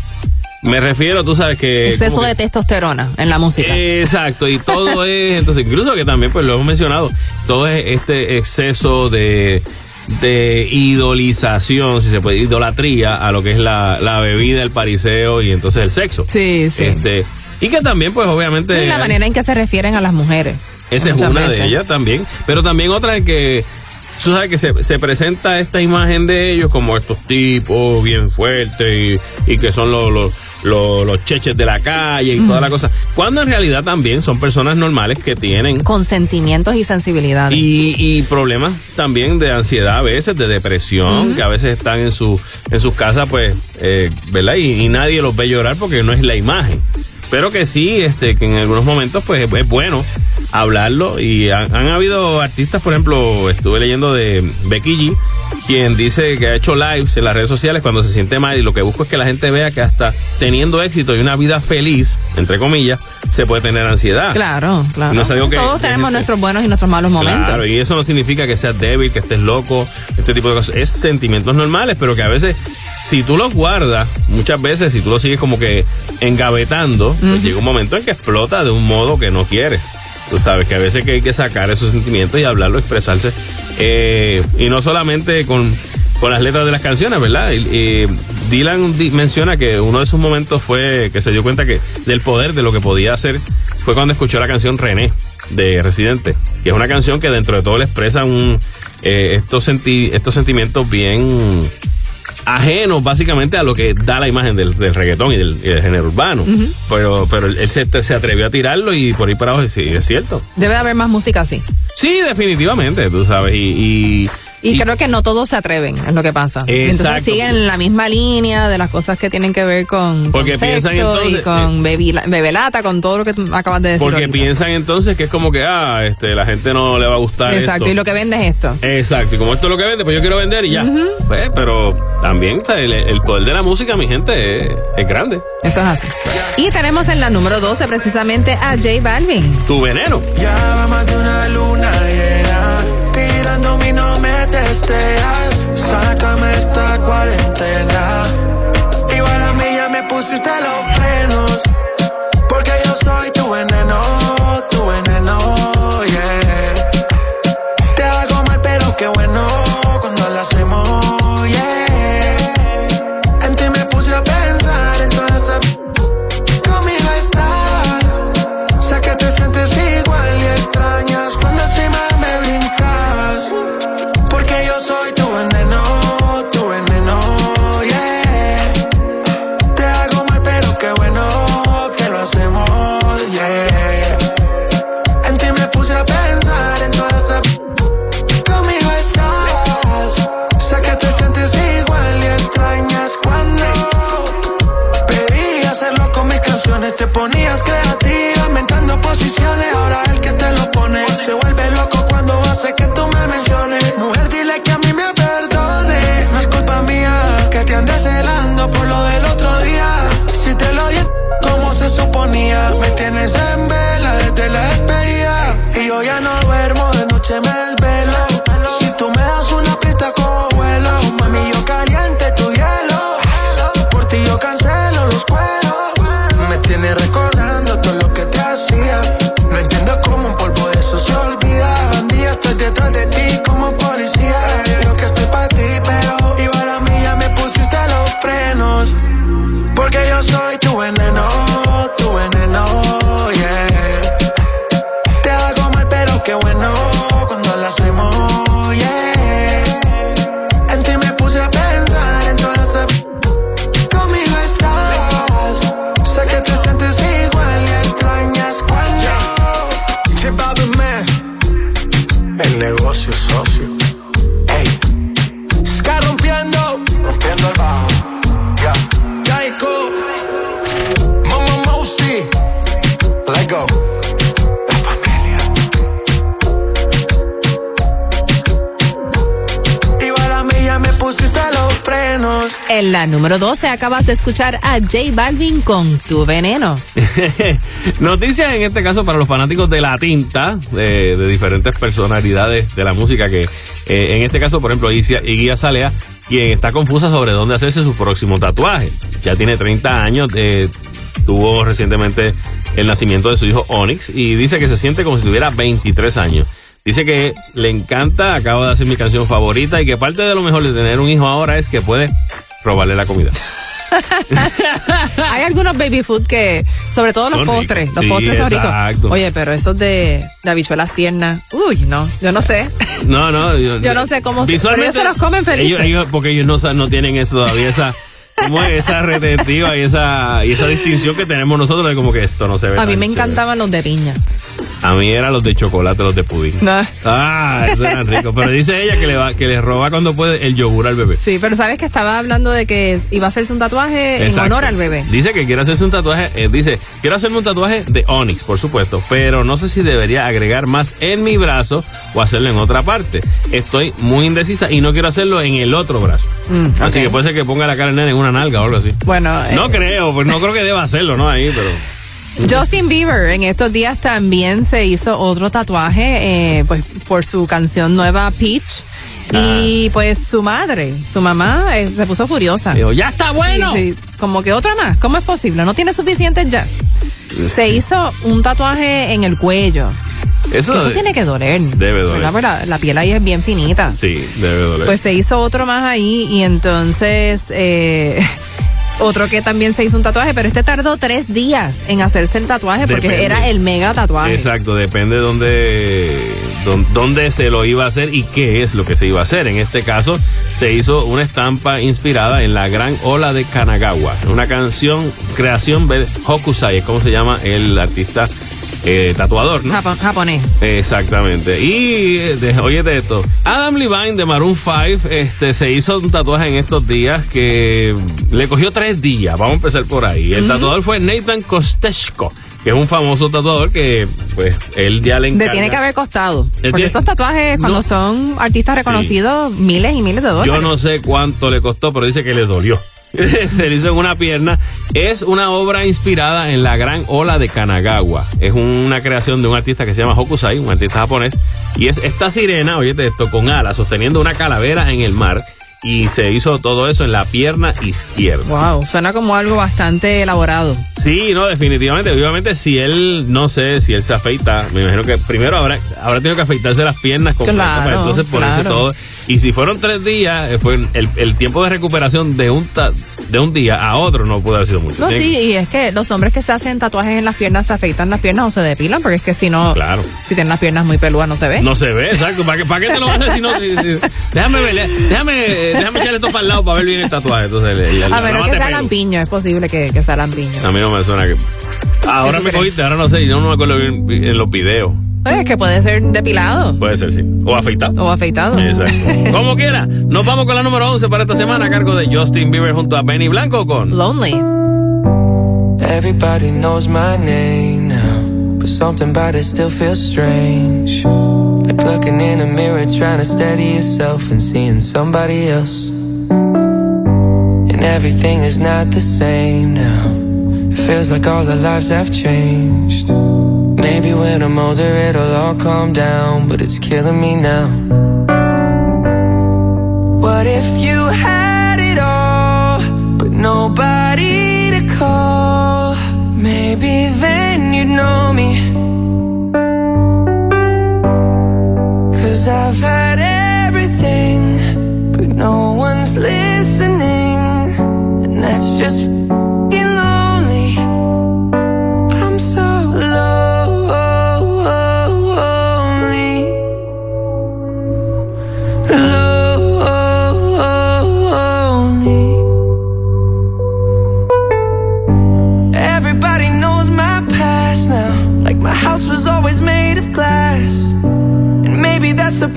Me refiero, tú sabes que...
Exceso
que-
de testosterona en la música.
Exacto, y todo (laughs) es, entonces, incluso que también, pues lo hemos mencionado, todo es este exceso de, de idolización, si se puede, idolatría a lo que es la, la bebida, el pariseo y entonces el sexo.
Sí, sí.
Este, y que también, pues obviamente.
y la manera en que se refieren a las mujeres.
Esa es una
veces.
de ellas también. Pero también otra en que tú sabes que se, se presenta esta imagen de ellos como estos tipos bien fuertes y, y que son los, los, los, los cheches de la calle y toda la cosa. Cuando en realidad también son personas normales que tienen
Con sentimientos y sensibilidades.
y, y problemas también de ansiedad a veces, de depresión, que a veces están en, su, en sus casas, pues, eh, ¿verdad? Y, y nadie los ve llorar porque no es la imagen. Pero que sí, este, que en algunos momentos, pues, es, bueno hablarlo. Y han, han habido artistas, por ejemplo, estuve leyendo de Becky G, quien dice que ha hecho lives en las redes sociales cuando se siente mal y lo que busco es que la gente vea que hasta teniendo éxito y una vida feliz, entre comillas, se puede tener ansiedad.
Claro, claro.
No que-
Todos tenemos nuestros buenos y nuestros malos momentos.
Claro, y eso no significa que seas débil, que estés loco, este tipo de cosas. Es sentimientos normales, pero que a veces, si tú los guardas, muchas veces, si tú los sigues como que engavetando, pues llega un momento en que explota de un modo que no quieres. Tú sabes que a veces que hay que sacar esos sentimientos y hablarlo, expresarse. Eh, y no solamente con, con las letras de las canciones, ¿verdad? Y, y Dylan menciona que uno de sus momentos fue que se dio cuenta que del poder de lo que podía hacer fue cuando escuchó la canción René de Residente, que es una canción que dentro de todo le expresa un, eh, estos, senti- estos sentimientos bien ajenos básicamente a lo que da la imagen del, del reggaetón y del, y del género urbano. Pero, pero él, él se, se atrevió a tirarlo y por ahí para abajo, sí, es cierto.
Debe haber más música así.
Sí, definitivamente, tú sabes. Y, y,
Y, creo que no todos se atreven, es lo que pasa.
Exacto.
Entonces siguen la misma línea de las cosas que tienen que ver con, con
Porque piensan
sexo
entonces- eh,
y con bebila- bebelata, con todo lo que acabas de decir.
porque
ahorita.
piensan entonces que es como que, ah, este, la gente no le va a gustar
Exacto,
esto.
y lo que vende es esto.
Exacto, y como esto es lo que vende, pues yo quiero vender y ya. Pues, pero también el, el poder de la música, mi gente, es, es grande.
Eso es así. Y tenemos en la número 12 precisamente a J Balvin.
Tu veneno.
Ya va más de una luna Sácame esta cuarentena. Igual a mí ya me pusiste los frenos, porque yo soy tu veneno, mencionas En
la
número 12 acabas de escuchar a J Balvin con Tu Veneno. (laughs)
Noticias en este caso para los fanáticos de la tinta, de, diferentes personalidades de la música que eh, en este caso, por ejemplo, Iggy Azalea, quien está confusa sobre dónde hacerse su próximo tatuaje. Ya tiene 30 años, eh, tuvo recientemente el nacimiento de su hijo Onyx y dice que se siente como si tuviera 23 años. Dice que le encanta, acaba de hacer mi canción favorita y que parte de lo mejor de tener un hijo ahora es que puede robarle la comida. (laughs)
Hay algunos baby food que, sobre todo los postres,
ricos.
los
Sí,
postres son ricos.
exacto.
Oye, pero esos de, de habichuelas tiernas, uy, no, yo no sé.
No, no. Yo,
Yo no sé cómo se-
Visualmente,
pero ellos se los comen felices.
ellos- ellos- porque ellos no, no tienen eso todavía, esa, como esa retentiva y esa, y esa distinción que tenemos nosotros de como que esto no se ve.
A mí me encantaban los de piña.
A mí eran los de chocolate, los de pudín.
No.
Ah, esos eran ricos. Pero dice ella que le va, que le roba cuando puede el yogur al bebé.
Sí, pero sabes que estaba hablando de que iba a hacerse un tatuaje en honor al bebé.
Dice que quiere hacerse un tatuaje. eh, dice, quiero hacerme un tatuaje de Onyx, por supuesto, pero no sé si debería agregar más en mi brazo o hacerlo en otra parte. Estoy muy indecisa y no quiero hacerlo en el otro brazo.
Mm,
Así que puede ser que ponga la cara en una nalga o algo así.
Bueno, eh,
No creo, pues no creo que deba hacerlo, ¿no? Ahí, pero.
Justin Bieber en estos días también se hizo otro tatuaje eh, pues por su canción nueva Peach. Y pues su madre, su mamá, eh, se puso furiosa.
Dijo, "Ya está bueno".
Sí, sí, como que otra más. ¿Cómo es posible? ¿No tiene suficientes ya? Se hizo un tatuaje en el cuello.
Eso,
Que eso tiene que doler.
Debe doler.
La, la piel ahí es bien finita.
Sí, debe doler.
Pues se hizo otro más ahí y entonces eh, otro que también se hizo un tatuaje, pero este tardó tres días en hacerse el tatuaje porque
Depende.
era el mega tatuaje.
Exacto, depende de dónde, dón- dónde se lo iba a hacer y qué es lo que se iba a hacer. En este caso, se hizo una estampa inspirada en la gran ola de Kanagawa, una canción, creación de Hokusai, es como se llama el artista eh, tatuador, ¿no?
Japo- japonés.
Exactamente. Y eh, de, óyete esto. Adam Levine de Maroon 5 este, se hizo un tatuaje en estos días que le cogió tres días. Vamos a empezar por ahí. El tatuador fue Nathan Kosteshko, que es un famoso tatuador que, pues, él ya le
Le
encarga.
tiene que haber costado. Porque
tiene-
esos tatuajes, cuando
No.
son artistas reconocidos, miles y miles de dólares.
Yo no sé cuánto le costó, pero dice que le dolió. (laughs) Se le hizo en una pierna. Es una obra inspirada en la gran ola de Kanagawa. Es una creación de un artista que se llama Hokusai, un artista japonés. Y es esta sirena, oye, esto, con alas, sosteniendo una calavera en el mar. Y se hizo todo eso en la pierna izquierda.
Wow, suena como algo bastante elaborado.
Sí, no, definitivamente. Obviamente, si él, no sé, si él se afeita, me imagino que primero habrá, habrá tenido que afeitarse las piernas completas
Claro,
para entonces ponerse
claro.
todo. Y si fueron tres días, eh, fue el, el tiempo de recuperación de un, ta- de un día a otro no puede haber sido mucho.
No, sí, y es que los hombres que se hacen tatuajes en las piernas se afeitan las piernas o se depilan, porque es que si no,
Claro.
si tienen las piernas muy peludas no se ve.
No se ve, exacto. ¿Para qué, para qué te lo vas a hacer si no? si- si- déjame ver, déjame, déjame echarle esto para el lado para ver bien el tatuaje. Entonces, el- el-
a menos que sea lampiño, es posible que, que sea lampiño.
A mí no me suena que. Ahora me cogiste, ahora no sé, yo no me acuerdo bien en los videos.
Es que puede ser depilado
Puede ser, sí. O afeitado.
o afeitado.
Exacto. (laughs) Como quiera, nos vamos con la número 11 para esta semana a cargo de Justin Bieber junto a Benny Blanco con
Lonely.
Everybody knows my name now, but something about it still feels strange. Like looking in a mirror, trying to steady yourself and seeing somebody else. And everything is not the same now. Feels like all our lives have changed. Maybe when I'm older it'll all calm down, but it's killing me now. What if you had it all, but nobody to call? Maybe then you'd know me. Cause I've had everything, but no one's listening. And that's just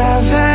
I've had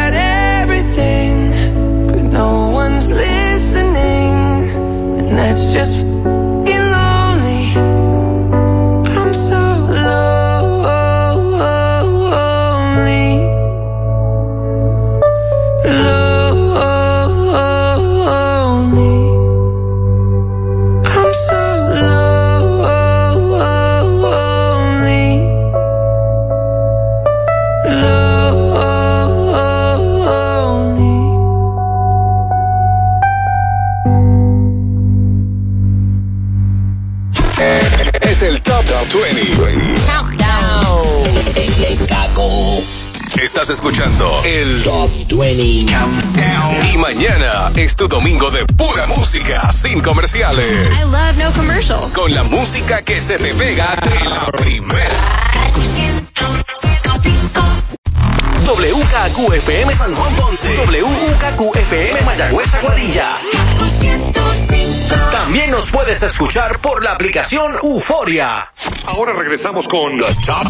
Estás escuchando el Top 20 Countdown. Y mañana es tu domingo de pura música, sin comerciales.
I love no commercials.
Con la música que se te pega de la primera.
WKQFM San Juan Ponce. WKQFM Mayagüez Aguadilla. También nos puedes escuchar por la aplicación Euforia.
Ahora regresamos con The Top,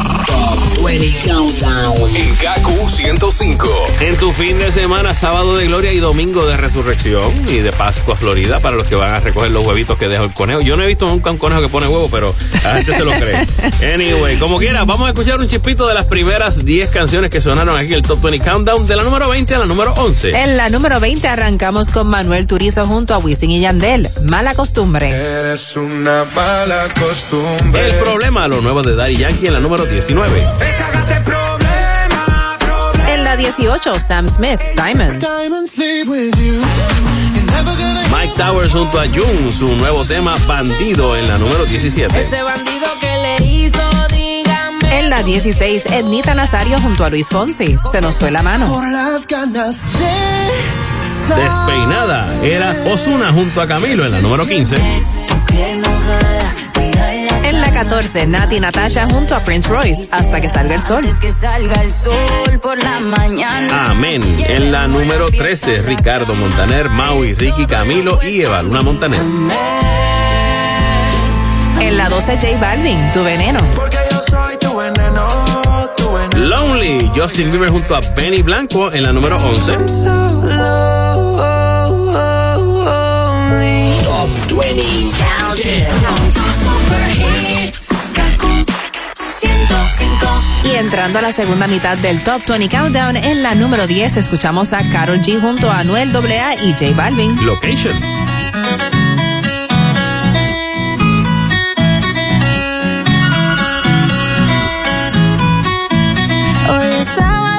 20 Countdown. En KQ 105.
En tu fin de semana, sábado de gloria y domingo de resurrección y de Pascua, Florida, para los que van a recoger los huevitos que deja el conejo. Yo no he visto nunca un conejo que pone huevo, pero la gente se lo cree. (laughs) Anyway, como quiera, vamos a escuchar un chispito de las primeras 10 canciones que sonaron aquí, el Top 20 Countdown, de la número 20 a la número 11.
En la número 20 arrancamos con Manuel Turizo junto a Wisin y Yandel. Mala costumbre.
Eres una mala costumbre.
El problema, lo nuevo de Daddy Yankee en la número 19. En la 18, Sam Smith, Diamonds. Mike Towers junto a Jung, su nuevo tema Bandido en la número 17.
Ese bandido que le hizo, dígame.
En la 16, Ednita Nazario junto a Luis Fonsi. Se nos fue la mano.
Por las ganas de
Despeinada era Osuna junto a Camilo en la número 15.
En la 14, Nati Natasha junto a Prince Royce. Hasta que salga el sol.
Amén. En la número 13, Ricardo Montaner, Maui, Ricky Camilo y Eva Luna Montaner.
En la 12, J Balvin, Tu Veneno.
Porque yo soy tu veneno, tu veneno.
Lonely, Justin Bieber junto a Benny Blanco en la número 11.
Top 20
Y entrando a la segunda mitad del Top 20 Countdown, en la número 10 escuchamos a Carol G junto a Anuel AA y J Balvin.
Location.
Hoy es sábado,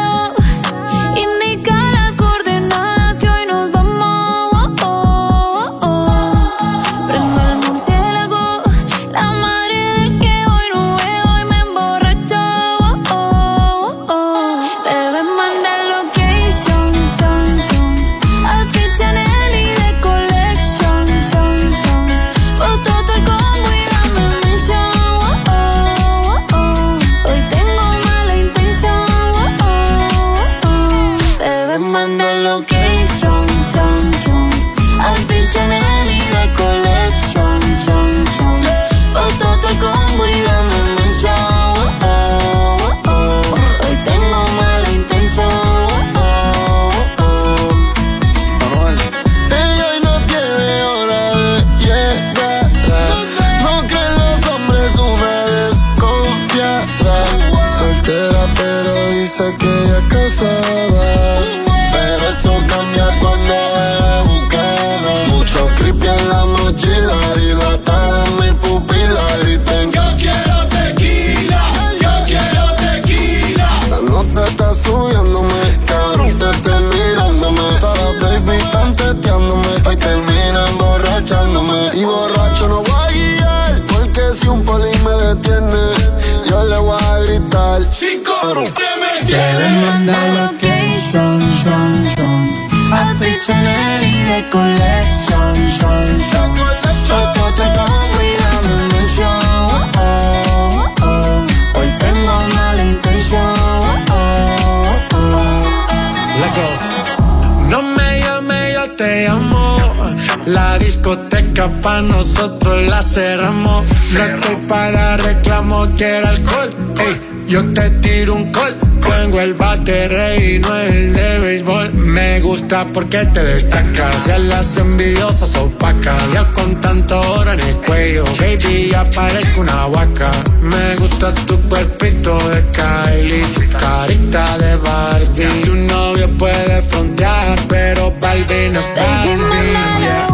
Tengo
el bate y no el de béisbol. Me gusta porque te destacas. Ya las envidiosas opacas. Ya con tanto oro en el cuello, baby, ya parezco una vaca. Me gusta tu cuerpito de Kylie, carita de Barbie. Tu novio puede frontear, pero Barbie no es
Baby,
Barbie.
mándame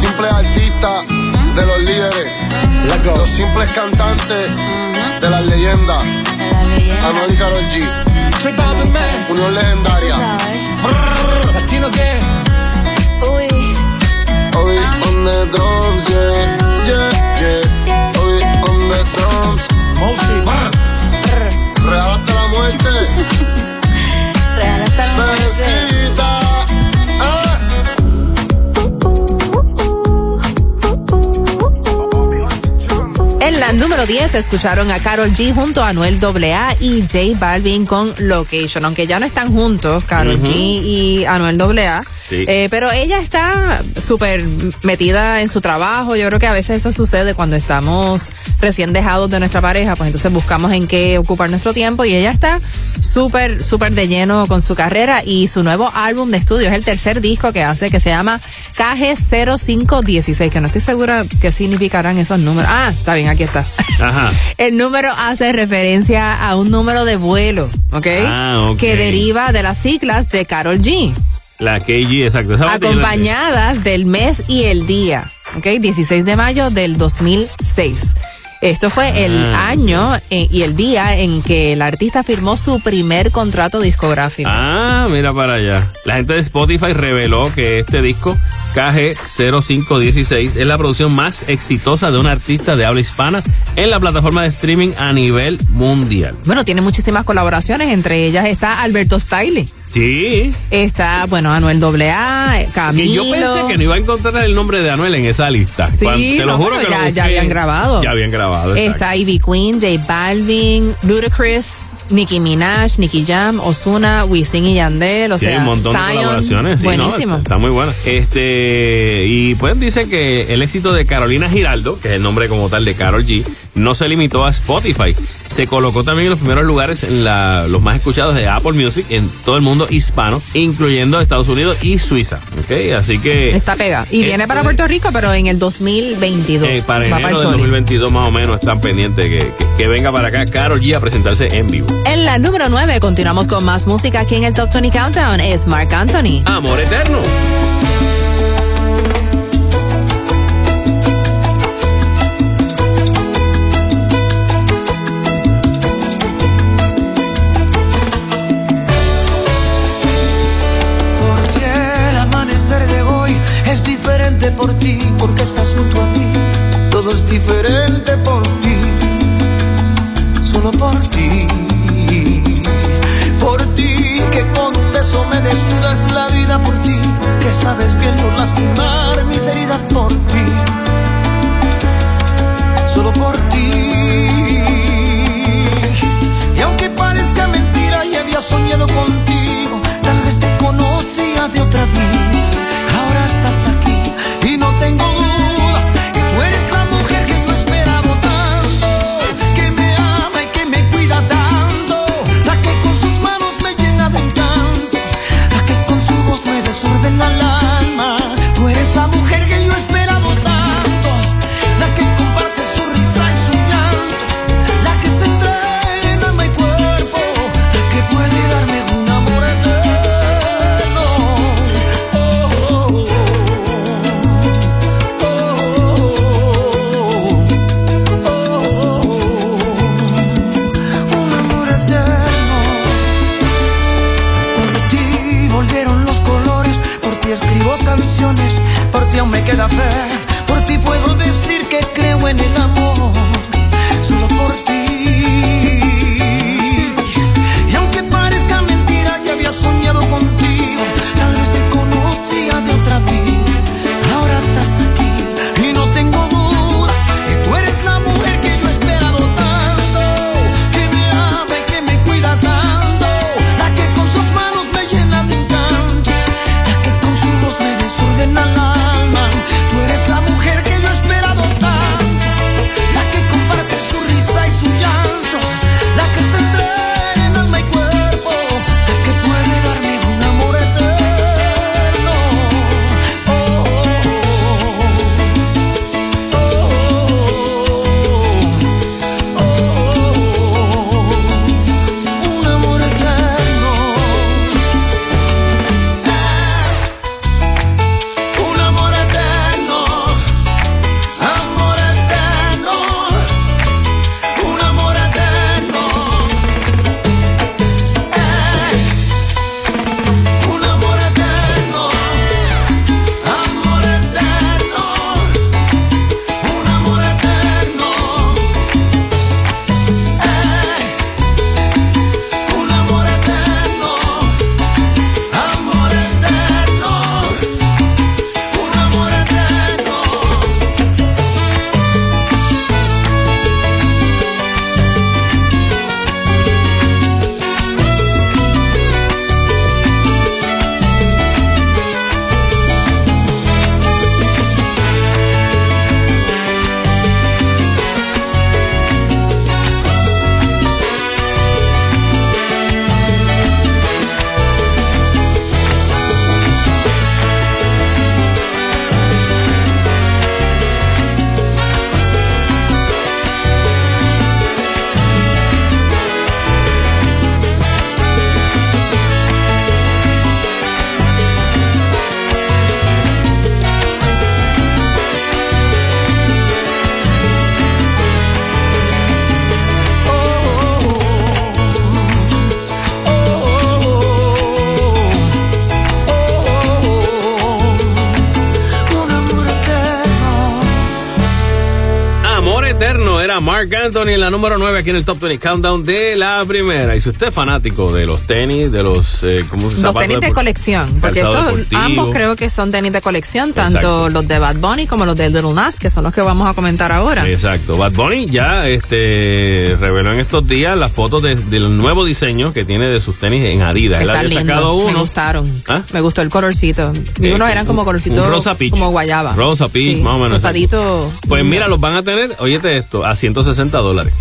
simples artistas de los líderes, los simples cantantes de las leyendas, Anuel y Karol G, unión legendaria.
Latino que
Hoy on the drums, yeah, yeah, yeah. Hoy on the drums. Real hasta la muerte. (laughs)
Real hasta la muerte.
La número 10 escucharon a Carol G junto a Anuel AA y J Balvin con Location, aunque ya no están juntos, Carol. G y Anuel AA.
Sí.
Eh, pero ella está súper metida en su trabajo. Yo creo que a veces eso sucede cuando estamos recién dejados de nuestra pareja, pues entonces buscamos en qué ocupar nuestro tiempo y ella está súper, súper de lleno con su carrera y su nuevo álbum de estudio es el tercer disco que hace que se llama KG0516, que no estoy segura qué significarán esos números. Ah, está bien, aquí está.
Ajá. (laughs)
El número hace referencia a un número de vuelo, ¿ok?
Ah, ok.
Que deriva de las siglas de Carol G,
La KG, exacto.
Acompañadas del mes y el día, ¿ok? 16 de mayo del 2006. Esto fue el
Ah,
año eh, y el día en que el artista firmó su primer contrato discográfico.
Ah, mira para allá. La gente de Spotify reveló que este disco KG0516 es la producción más exitosa de un artista de habla hispana en la plataforma de streaming a nivel mundial.
Bueno, tiene muchísimas colaboraciones, entre ellas está Alberto Stiley.
Sí.
Está, bueno, Anuel AA, Camilo.
yo pensé que no iba a encontrar el nombre de Anuel en esa lista.
Sí,
Cuando- te lo juro que lo
ya, ya
busqué.
habían grabado.
Ya habían grabado.
Está Ivy Queen, J Balvin, Ludacris, Nicki Minaj, Nicki Jam, Osuna, Wisin y Yandel, o
Sí,
sea,
hay un montón de colaboraciones. sí, ¿no?
Buenísimo.
Está muy buena. Este, y pues dice que el éxito de Carolina Giraldo, que es el nombre como tal de Carol G, no se limitó a Spotify. Se colocó también en los primeros lugares en la, los más escuchados de Apple Music en todo el mundo hispano, incluyendo Estados Unidos y Suiza. ¿ok? Así que.
Está pega. Y
Eh,
viene para Puerto Rico, pero en el 2022.
eh, para enero
el
del
Choli.
2022 más o menos están pendientes que, que, que venga para acá Carol G a presentarse en vivo.
En la número 9 continuamos con más música aquí en el Top 20 Countdown. Es Mark Anthony.
Amor eterno.
Porque estás junto a mí. Todo es diferente por ti, solo por ti. Por ti, que con un beso me desnudas la vida por ti, que sabes bien no lastimar
Mark Anthony en la número 9 aquí en el Top 20 Countdown de la primera. Y si usted es fanático de los tenis, de los, eh, ¿cómo se
Los tenis de colección, porque estos ambos creo que son tenis de colección, tanto
Exacto.
los de Bad Bunny como los de Little Nas, que son los que vamos a comentar ahora.
Exacto. Bad Bunny ya este, reveló en estos días las fotos de- del nuevo diseño que tiene de sus tenis en Adidas. Él
Está
había
lindo,
sacado
me gustaron.
¿Ah?
Me gustó el colorcito. Y
Eh,
unos eran como
un-
colorcito
un rosa peach.
como guayaba.
Rosa peach,
Sí,
más o menos.
Rosadito.
Pues mira, los van a tener, óyete esto, a 160 dólares.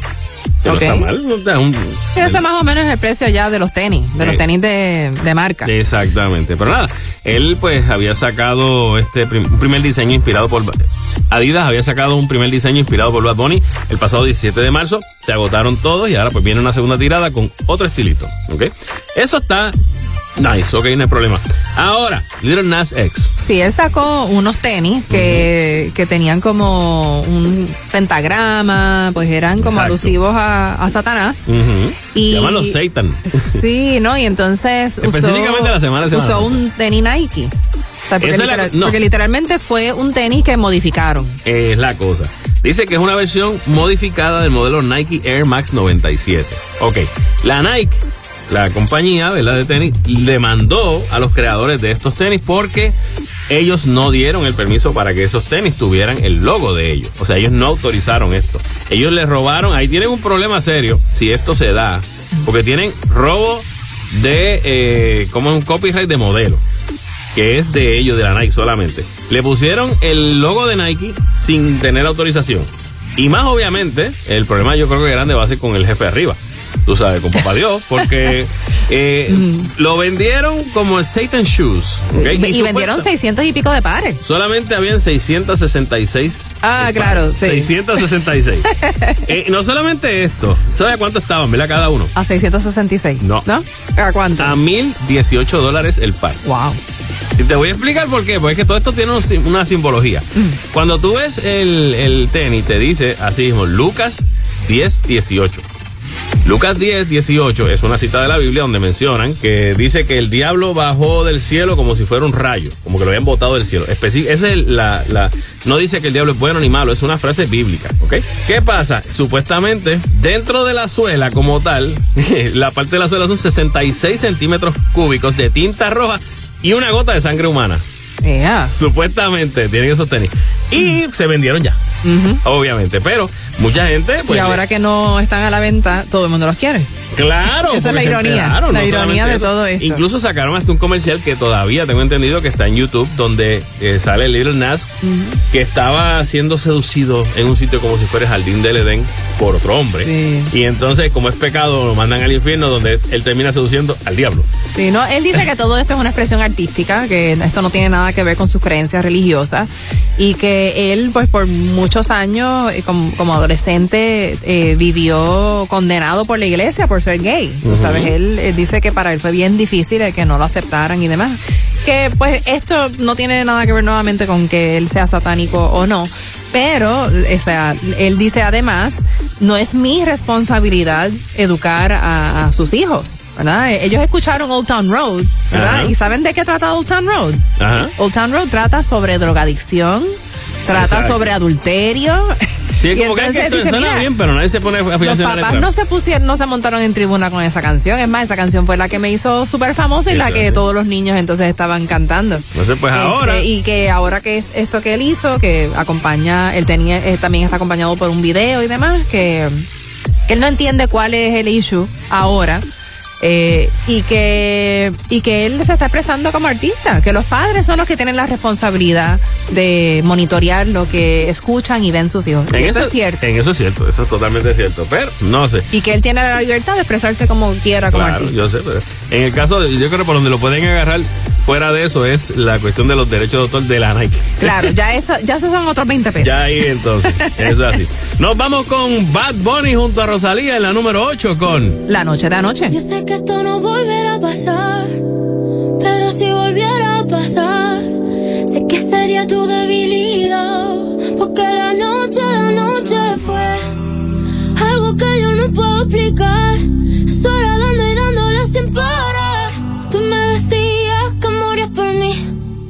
No está mal. no un-
Sí, ese más o menos es el precio ya de los tenis, de los
Eh.
tenis de, de marca.
Exactamente. Pero nada, él pues había sacado este prim- un primer diseño inspirado por Adidas había sacado un primer diseño inspirado por Bad Bunny el pasado 17 de marzo. Se agotaron todos y ahora pues viene una segunda tirada con otro estilito. ¿Ok? Eso está nice, ok, no hay problema. Ahora, Little Nas X.
Sí, él sacó unos tenis que, que tenían como un pentagrama, pues eran como
Exacto.
alusivos a, a Satanás.
Ujú.
Y-
Se llaman los Satan.
Sí, ¿no? Y entonces usó,
Específicamente la semana de Semana
usó un tenis Nike. Sea,
la- no.
porque literalmente fue un tenis que modificaron.
Es la cosa. Dice que es una versión modificada del modelo Nike Air Max 97. Ok, la Nike, la compañía ¿verdad? de tenis, le mandó a los creadores de estos tenis porque ellos no dieron el permiso para que esos tenis tuvieran el logo de ellos. O sea, ellos no autorizaron esto. Ellos les robaron, ahí tienen un problema serio si esto se da, porque tienen robo de, eh, como un copyright de modelo, que es de ellos, de la Nike solamente. Le pusieron el logo de Nike sin tener autorización. Y más obviamente, el problema yo creo que grande va a ser con el jefe arriba. Tú sabes, con papá Dios, porque (laughs) eh, lo vendieron como Satan Shoes.
Y, vendieron 600 y pico de pares.
Solamente habían 666.
Ah, claro, sí.
666. (laughs) Eh, no solamente esto, ¿sabe a cuánto estaban, verdad, cada uno?
A 666.
No.
¿No? ¿A cuánto?
A 1018 dólares el par.
Wow.
Y te voy a explicar por qué, porque es que todo esto tiene una simbología. Cuando tú ves el, el tenis, te dice así mismo, Lucas 10, 18. Lucas 10, 18 es una cita de la Biblia donde mencionan que dice que el diablo bajó del cielo como si fuera un rayo, como que lo habían botado del cielo. Esa es la, la, no dice que el diablo es bueno ni malo, es una frase bíblica, ¿ok? ¿Qué pasa? Supuestamente, dentro de la suela como tal, (laughs) la parte de la suela son 66 centímetros cúbicos de tinta roja y una gota de sangre humana. Supuestamente tienen esos tenis. Y se vendieron ya, obviamente. Pero mucha gente, pues.
y ahora que no están a la venta, todo el mundo los quiere.
Claro,
Esa es la ironía, la
no
ironía de
eso.
todo esto.
Incluso sacaron hasta un comercial que todavía tengo entendido que está en YouTube, donde eh, sale Little Nas, que estaba siendo seducido en un sitio como si fuera el Jardín del Edén por otro hombre. Y entonces, como es pecado, lo mandan al infierno, donde él termina seduciendo al diablo.
Sí, ¿no? Él dice que todo esto es una expresión artística, que esto no tiene nada que ver con sus creencias religiosas y que él, pues por muchos años, eh, como, como adolescente, eh, vivió condenado por la iglesia por ser gay. Tú
Ujú.
¿Sabes? Él, eh, dice que para él fue bien difícil el que no lo aceptaran y demás. Que pues esto no tiene nada que ver nuevamente con que él sea satánico o no. Pero, o sea, él dice además, no es mi responsabilidad educar a, a sus hijos, ¿verdad? Ellos escucharon Old Town Road, ¿verdad?
Ajá.
¿Y saben de qué trata Old Town Road?
Ajá.
Old Town Road trata sobre drogadicción, trata
Exacto.
sobre adulterio.
Sí, (laughs) como que, es que suena
mira,
bien, pero nadie se pone a
Los papás no se pusieron, no se montaron en tribuna con esa canción. Es más, esa canción fue la que me hizo súper famosa y la que todos los niños entonces estaban cantando.
Entonces, pues
Este,
ahora.
y que ahora que esto que él hizo, que acompaña, él tenía, eh, también está acompañado por un video y demás, que, que él no entiende cuál es el issue ahora. Eh, y que y que él se está expresando como artista, que los padres son los que tienen la responsabilidad de monitorear lo que escuchan y ven sus hijos.
En
eso, es cierto.
En eso es cierto, eso es totalmente cierto. Pero no sé.
Y que él tiene la libertad de expresarse como quiera como
Claro,
artista.
yo sé, pero en el caso, de, yo creo que por donde lo pueden agarrar fuera de eso es la cuestión de los derechos de autor de la Nike.
Claro, ya eso, ya esos son otros 20 pesos.
Ya ahí entonces, eso es así. Nos vamos con Bad Bunny junto a Rosalía en la número 8 con
La noche de anoche.
Yo sé que esto no volverá a pasar, pero si volviera a pasar, sé que sería tu debilidad, porque la noche de anoche fue algo que yo no puedo explicar, dando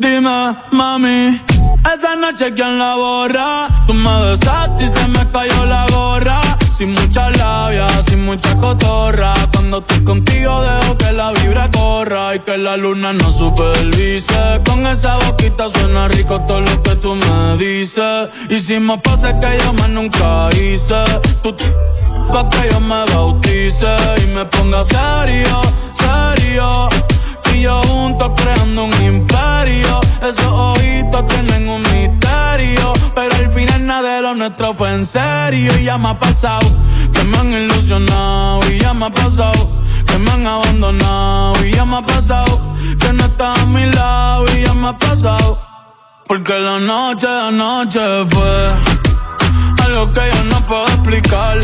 Dime, mami, esa noche quién la borra. Tú me besaste y se me cayó la gorra. Sin mucha labia, sin mucha cotorra. Cuando estoy contigo dejo que la vibra corra y que la luna no supervise. Con esa boquita suena rico todo lo que tú me dices. Hicimos pases que yo más nunca hice. Tú pa' que yo me bautice y me ponga serio, serio. Juntos creando un imperio. Esos ojitos tienen un misterio. Pero al final nada de lo nuestro fue en serio. Y ya me ha pasado que me han ilusionado. Y ya me ha pasado que me han abandonado. Y ya me ha pasado que no estás a mi lado. Y ya me ha pasado. Porque la noche de anoche fue algo que yo no puedo explicar.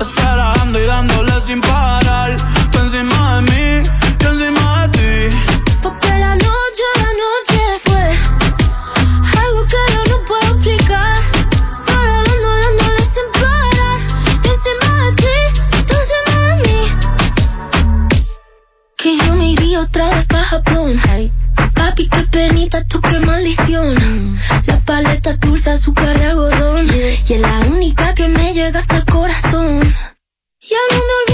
Esperando y dándole sin parar. Tú encima de mí,
porque la noche, la noche fue algo que yo no puedo explicar. Solo dando, dándole sin parar. Yo encima de ti, tú encima de mí. Que yo me iría otra vez para Japón. Papi, qué penita, tú qué maldición. Mm. La paleta dulce, azúcar de algodón. Y es la única que me llega hasta el corazón. Ya no me olvido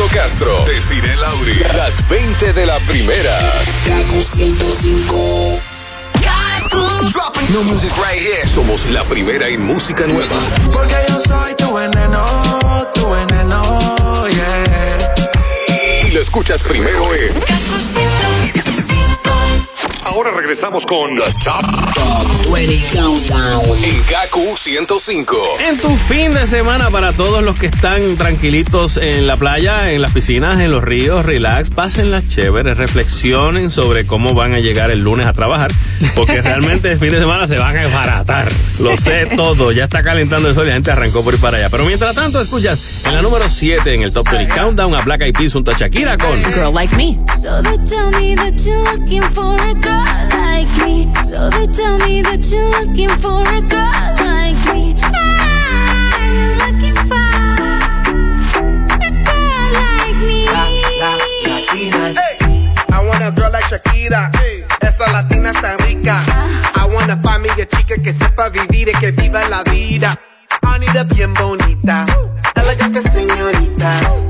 Manolo Castro, Desiree Lauri, las 20 de la primera.
Kaku 105.
No music right here. Somos la primera en música nueva.
Porque yo soy tu veneno, tu veneno, yeah.
Y lo escuchas primero en. Ahora regresamos con The Top,
Top 20 Countdown.
en Gaku 105.
En tu fin de semana para todos los que están tranquilitos en la playa, en las piscinas, en los ríos, relax, pásenlas chéveres, reflexionen sobre cómo van a llegar el lunes a trabajar, porque (laughs) realmente el fin de semana se van a desbaratar. Lo sé todo, ya está calentando el sol y la gente arrancó por ir para allá. Pero mientras tanto, escuchas en la número 7 en el Top 20 Countdown a Black Eyed Peas junto a Shakira con
Girl Like Me.
So they tell me that you're looking for a girl like me. So they tell me that you're looking for a girl like me. Ah, you're looking for a girl like me.
Latinas. I want a girl like Shakira. Esa latina está rica. I wanna find me a chica que sepa vivir y que viva la vida. I need a bien bonita. Elegante señorita.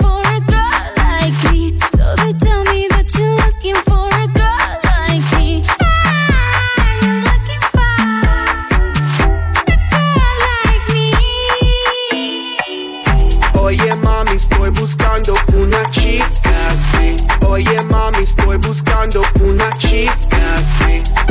una chica así. Oye mami, estoy buscando una chica así.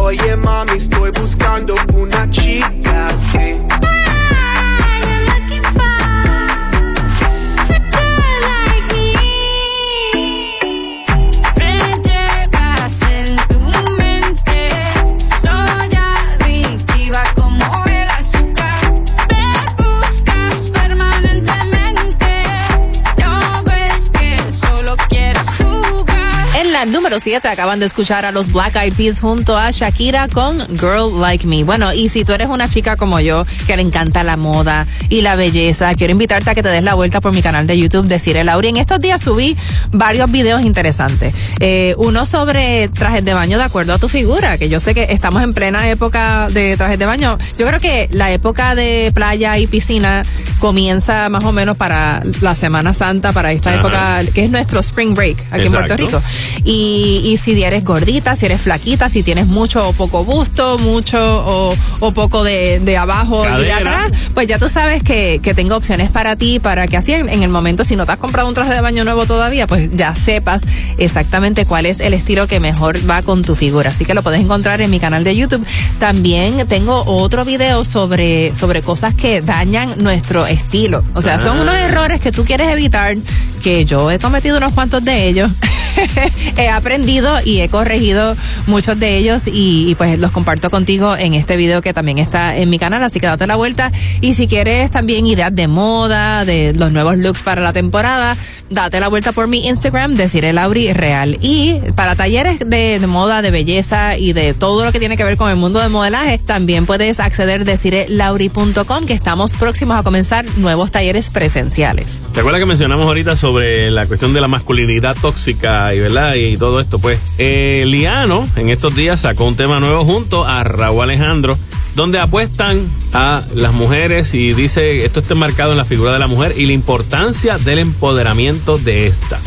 Oye mami, estoy buscando una chica así.
La número 7 acaban de escuchar a los Black Eyed Peas junto a Shakira con Girl Like Me. Bueno, y si tú eres una chica como yo que le encanta la moda y la belleza, quiero invitarte a que te des la vuelta por mi canal de YouTube de Cire Lauri. En estos días subí varios videos interesantes. Eh, uno sobre trajes de baño de acuerdo a tu figura, que yo sé que estamos en plena época de trajes de baño. Yo creo que la época de playa y piscina comienza más o menos para la Semana Santa, para esta
Ajá.
época que es nuestro spring break aquí en Puerto. Rico. Y, y si eres gordita, si eres flaquita, si tienes mucho o poco busto, mucho o, o poco de, de abajo y de atrás, pues ya tú sabes que, que tengo opciones para ti, para que así en, en el momento, si no te has comprado un traje de baño nuevo todavía, pues ya sepas exactamente cuál es el estilo que mejor va con tu figura. Así que lo puedes encontrar en mi canal de YouTube. También tengo otro video sobre, sobre cosas que dañan nuestro estilo. O sea, son
Ah.
unos errores que tú quieres evitar, que yo he cometido unos cuantos de ellos. (laughs) (laughs) he aprendido y he corregido muchos de ellos y, pues los comparto contigo en este video que también está en mi canal, así que date la vuelta. Y si quieres también ideas de moda, de los nuevos looks para la temporada, date la vuelta por mi Instagram, deciré Lauri Real. Y para talleres de, de moda, de belleza y de todo lo que tiene que ver con el mundo del modelaje, también puedes acceder decirelauri.com que estamos próximos a comenzar nuevos talleres presenciales.
¿Te acuerdas que mencionamos ahorita sobre la cuestión de la masculinidad tóxica y verdad y todo esto? Pues eh, Liano en estos días sacó un tema nuevo junto a Raúl Alejandro donde apuestan a las mujeres y dice esto está marcado en la figura de la mujer y la importancia del empoderamiento de esta.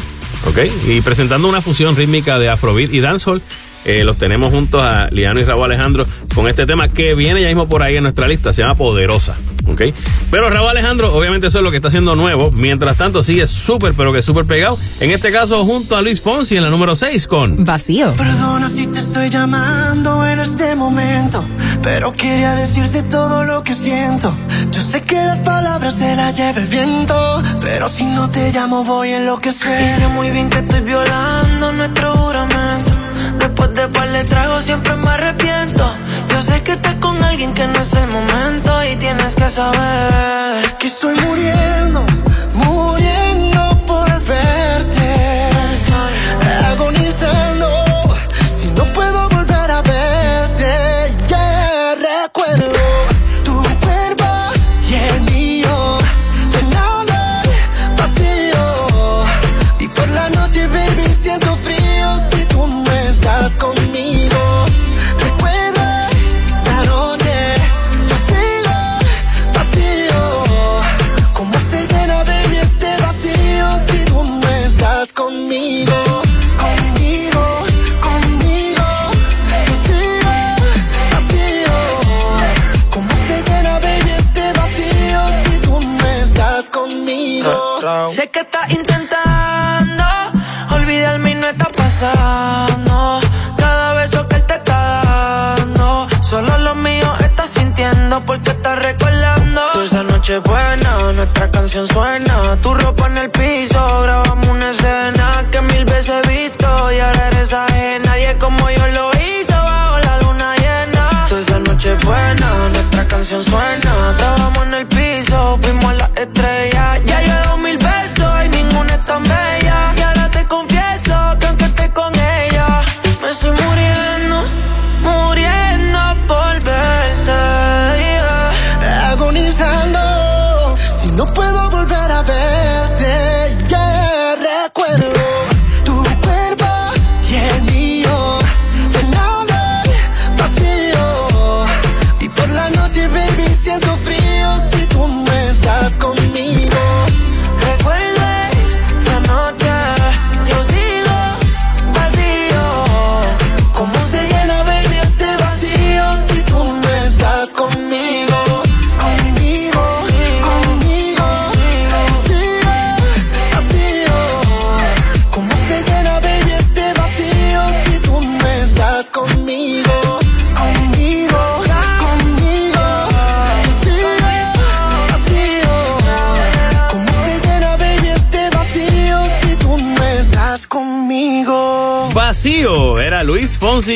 ¿Ok? Y presentando una fusión rítmica de Afrobeat y Dancehall. Eh, los tenemos juntos a Liano y Raúl Alejandro con este tema que viene ya mismo por ahí en nuestra lista, se llama Poderosa. ¿ok? Pero Raúl Alejandro, obviamente eso es lo que está haciendo nuevo. Mientras tanto, sigue súper, pero que súper pegado. En este caso, junto a Luis Fonsi en la número 6 con
Vacío.
Perdona si te estoy llamando en este momento, pero quería decirte todo lo que siento. Yo sé que las palabras se las lleva el viento, pero si no te llamo voy a enloquecer. Y sé muy bien que estoy violando nuestro juramento. Después de par de tragos siempre me arrepiento. Yo sé que estás con alguien que no es el momento y tienes que saber que estoy muriendo, muriendo que estás intentando olvidarme y no está pasando. Cada beso que él te está dando, solo lo mío estás sintiendo porque estás recordando. Toda esa noche buena, nuestra canción suena. Tu ropa en el piso, grabamos una escena que mil veces he visto y ahora eres ajena. Nadie como yo lo hizo bajo la luna llena. Toda esa noche buena, nuestra canción suena. Estábamos en el piso, fuimos a la estrella.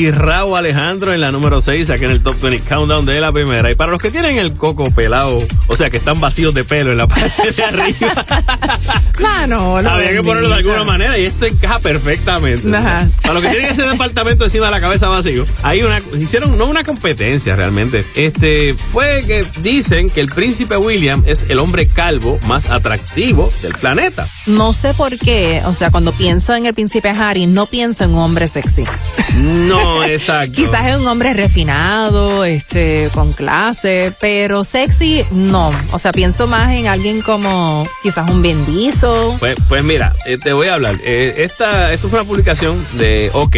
y Raúl Alejandro en la número 6, aquí en el Top 20 Countdown de la primera. Y para los que tienen el coco pelado, o sea, que están vacíos de pelo en la (laughs) parte de arriba, (laughs)
Mano, no
había que ponerlo de alguna manera y esto encaja perfectamente. Para los que tienen ese departamento encima de la cabeza vacío, hay una, hicieron no una competencia realmente. Este, fue que dicen que el príncipe William es el hombre calvo más atractivo del planeta.
No sé por qué, o sea, cuando pienso en el príncipe Harry, no pienso en un hombre sexy.
No, (laughs) exacto.
Quizás es un hombre refinado, este, con clase, pero sexy, no. O sea, pienso más en alguien como quizás un bendizo.
Pues, pues mira, eh, te voy a hablar. Eh, esta, esto fue una publicación de OK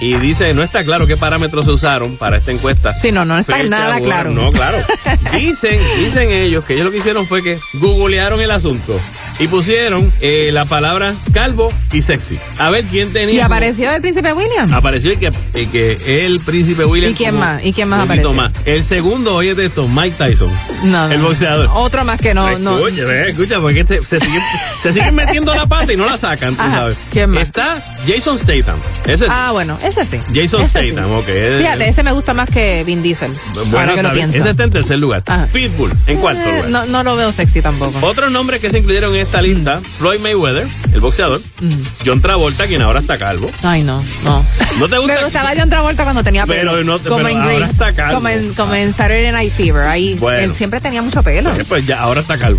y dice, no está claro qué parámetros se usaron para esta encuesta.
Sí, no, no está
Fecha,
nada claro.
No, claro. (laughs) Dicen, dicen ellos que ellos lo que hicieron fue que googlearon el asunto y pusieron eh, la palabra calvo y sexy. A ver quién tenía.
¿Y apareció el príncipe William?
Apareció y que, y que el príncipe William.
¿Y quién más? ¿Y quién más
un poquito
apareció?
más. El segundo, oye de esto, Mike Tyson.
No,
El
no.
boxeador.
Otro más que no, no.
Escucha, escucha, porque este- se, siguen, se siguen metiendo la pata y no la sacan, tú
Ajá,
sabes.
¿quién más?
Está Jason Statham. Ese es
Ah, bueno, ese sí.
Jason
Ese sí.
Statham, ok.
Fíjate, ese me gusta más que Vin Diesel.
Bueno,
ahora que lo pienso.
Ese está en tercer lugar. Pitbull, en cuarto
Eh,
lugar.
no, no lo veo sexy tampoco.
Otros nombres que se incluyeron en esta lista, Floyd Mayweather, el boxeador,
Mm.
John Travolta, quien ahora está calvo.
Ay, no, no.
¿No te gusta?
Me gustaba John Travolta cuando tenía pelo.
Pero no
como
pero
en
ahora está calvo.
Como en, como en Saturday Night Fever. Ahí
Bueno.
él siempre tenía mucho pelo.
Eh, Pues ya, ahora está calvo.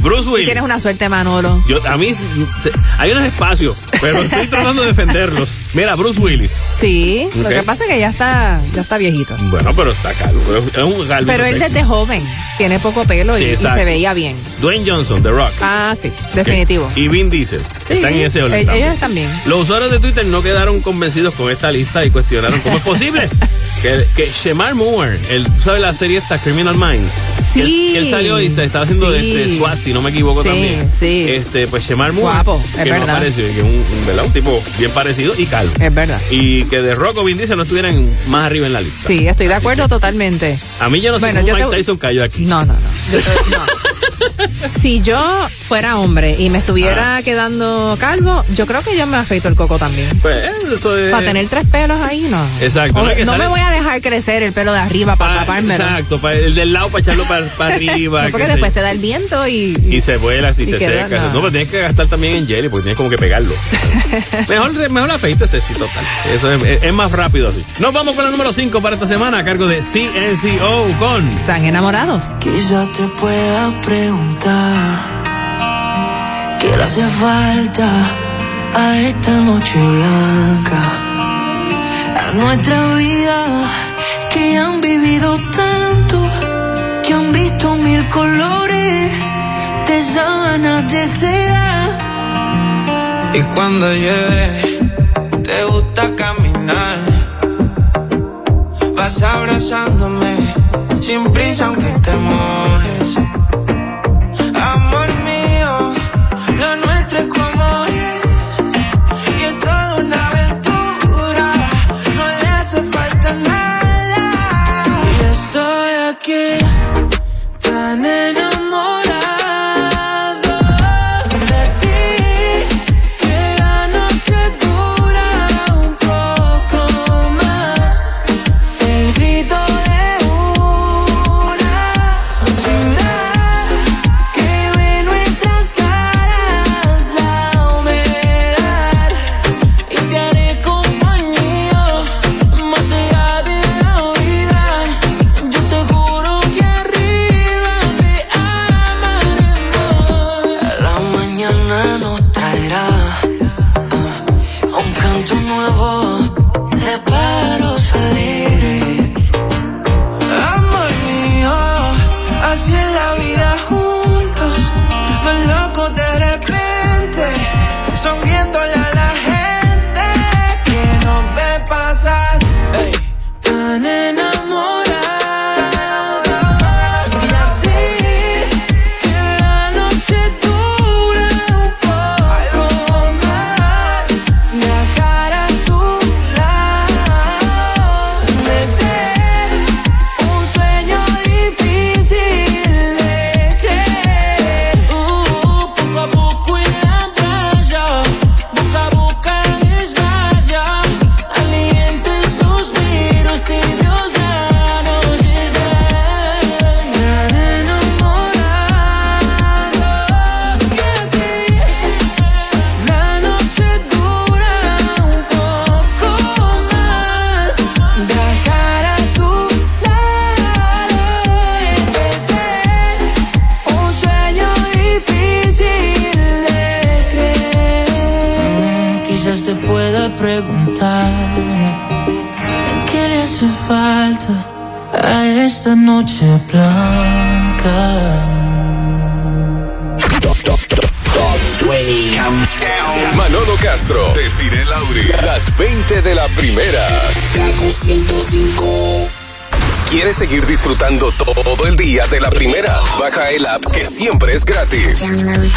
Bruce
Tú
Willis.
Tienes una suerte, Manolo.
Yo, a mí se- hay unos espacios, pero estoy tratando de defenderlos. Mira, Bruce Willis.
Sí, lo
Ok.
que pasa es que ya está, ya está viejito.
Bueno, pero está calvo. Es un calvo.
Pero él desde joven tiene poco pelo y,
Sí,
y
exacto.
se veía bien.
Dwayne Johnson, The Rock.
Ah, sí, definitivo.
Y Vin Diesel.
Sí,
están en ese orden.
e-
también.
Ellos también.
Los usuarios de Twitter no quedaron convencidos con esta lista y cuestionaron cómo es posible (laughs) que, que Shemar Moore, el, ¿tú ¿sabes la serie esta Criminal Minds?
Sí.
Él, él salió y está, estaba haciendo
Sí.
este SWAT, si no me equivoco
Sí,
también.
sí.
Este, pues Shemar Moore.
Guapo, es
que no
verdad.
apareció, y que un, un, ¿verdad? un tipo bien parecido y calvo.
Es verdad.
Y que de Rock o Vin Diesel no estuvieran más arriba en la lista.
Sí, estoy de acuerdo totalmente.
A mí yo no sé
Bueno,
cómo
yo te-
Mike Tyson cayó aquí.
No, no, no. (laughs) Yo te- no. Si yo fuera hombre y me estuviera quedando calvo, yo creo que yo me afeito el coco también.
Pues eso es.
Para tener tres pelos ahí, no.
Exacto.
O-
no
me voy a dejar crecer el pelo de arriba para tapármelo.
Exacto, para el del lado para echarlo para, (laughs) arriba.
No, porque después te da el viento y.
Y se vuela, si
Y
se
queda-
seca.
no.
No, pero tienes que gastar también en jelly porque tienes como que pegarlo. (laughs) mejor, mejor afeítese, sí, total. Eso es, es- es más rápido así. Nos vamos con la número 5 para esta semana a cargo de CNCO con.
¿Están enamorados?
Quizá te pueda preguntar qué le hace falta a esta noche blanca, a nuestra vida que han vivido tanto, que han visto mil colores de sábanas de seda.
Y cuando llueve, te gusta caminar. Vas abrazándome, sin prisa aunque te mojes. Estoy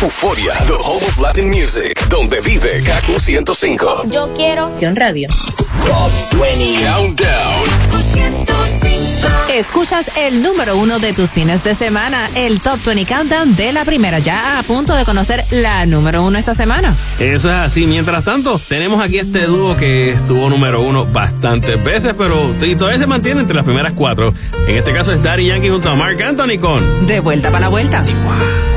Euforia, The Home of Latin Music, donde vive Kaku 105.
Yo quiero Radio.
Top 20 Countdown. 105.
Escuchas el número uno de tus fines de semana, el Top 20 Countdown de la primera, ya a punto de conocer la número uno esta semana.
Eso es así. Mientras tanto, tenemos aquí este dúo que estuvo número uno bastantes veces, pero todavía se mantiene entre las primeras cuatro. En este caso es Daddy Yankee junto a Mark Anthony con
De vuelta para la vuelta. Igual.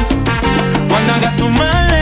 Cuando hagas tu mal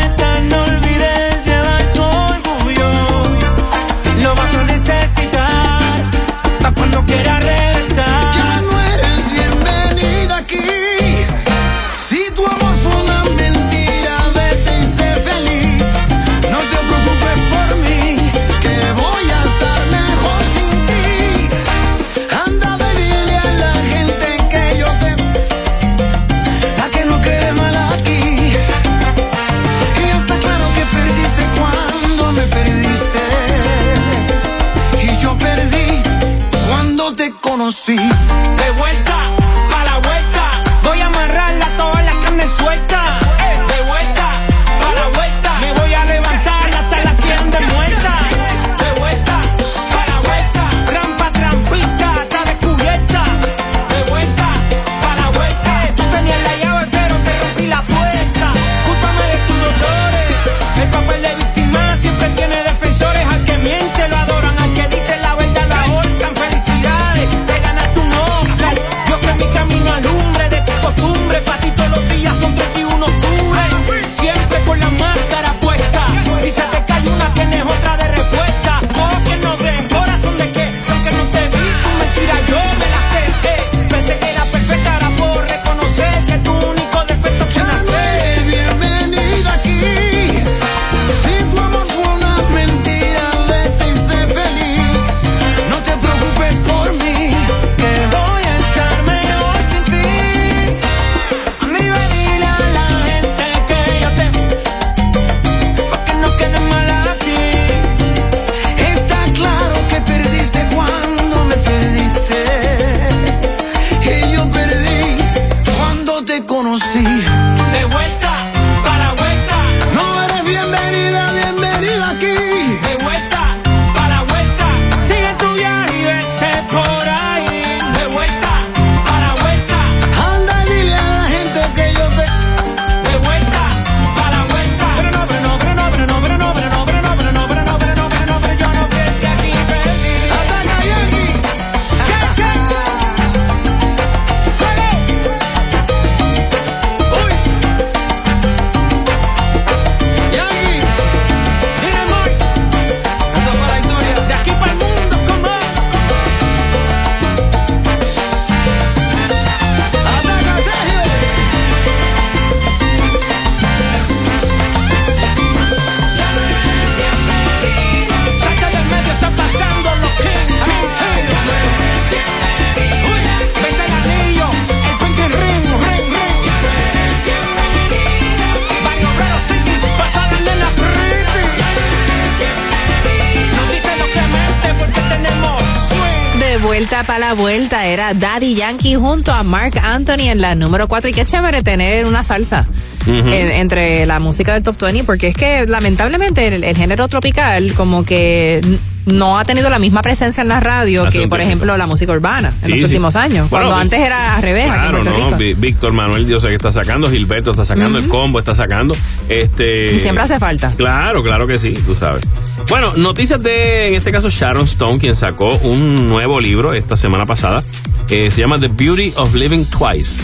vuelta para la vuelta
era Daddy Yankee junto a Mark Anthony en la número 4. Y qué chévere tener una salsa entre la música del Top 20, porque es que lamentablemente el, género tropical como que no ha tenido la misma presencia en la radio que, por ejemplo, la música urbana en los últimos años. Cuando antes era al revés.
Claro, no. Víctor Manuel Dios que está sacando, Gilberto está sacando, el combo está sacando. Este,
y siempre hace falta.
Claro, claro que sí, tú sabes. Bueno, noticias de, en este caso, Sharon Stone, quien sacó un nuevo libro esta semana pasada. Eh, se llama The Beauty of Living Twice.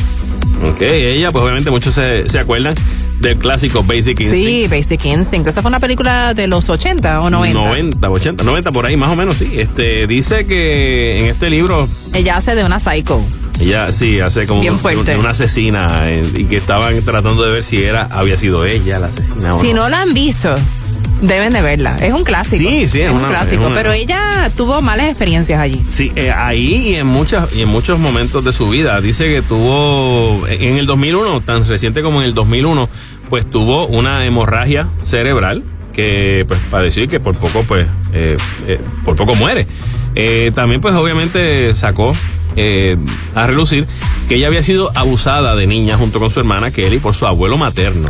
Ok, ella, pues obviamente muchos se, se acuerdan del clásico Basic Instinct.
Sí, Basic Instinct. Esa fue una película de los 80 o 90.
90, 80, 90 por ahí, más o menos, sí. Este, dice que en este libro
Ella hace de una psycho.
ella sí hace como
Bien
un-
fuerte.
una asesina eh, y que estaban tratando de ver si era había sido ella la asesina o
Si
no.
no la han visto, deben de verla. Es un clásico.
Sí, sí, es
un
una-
clásico.
es una-
Pero ella tuvo malas experiencias allí.
Sí, eh, ahí y en muchas y en muchos momentos de su vida. Dice que tuvo en el 2001, tan reciente como en el 2001, pues tuvo una hemorragia cerebral que pues padeció y que por poco pues eh, eh, por poco muere. Eh, también pues obviamente sacó eh, a relucir que ella había sido abusada de niña junto con su hermana Kelly por su abuelo materno.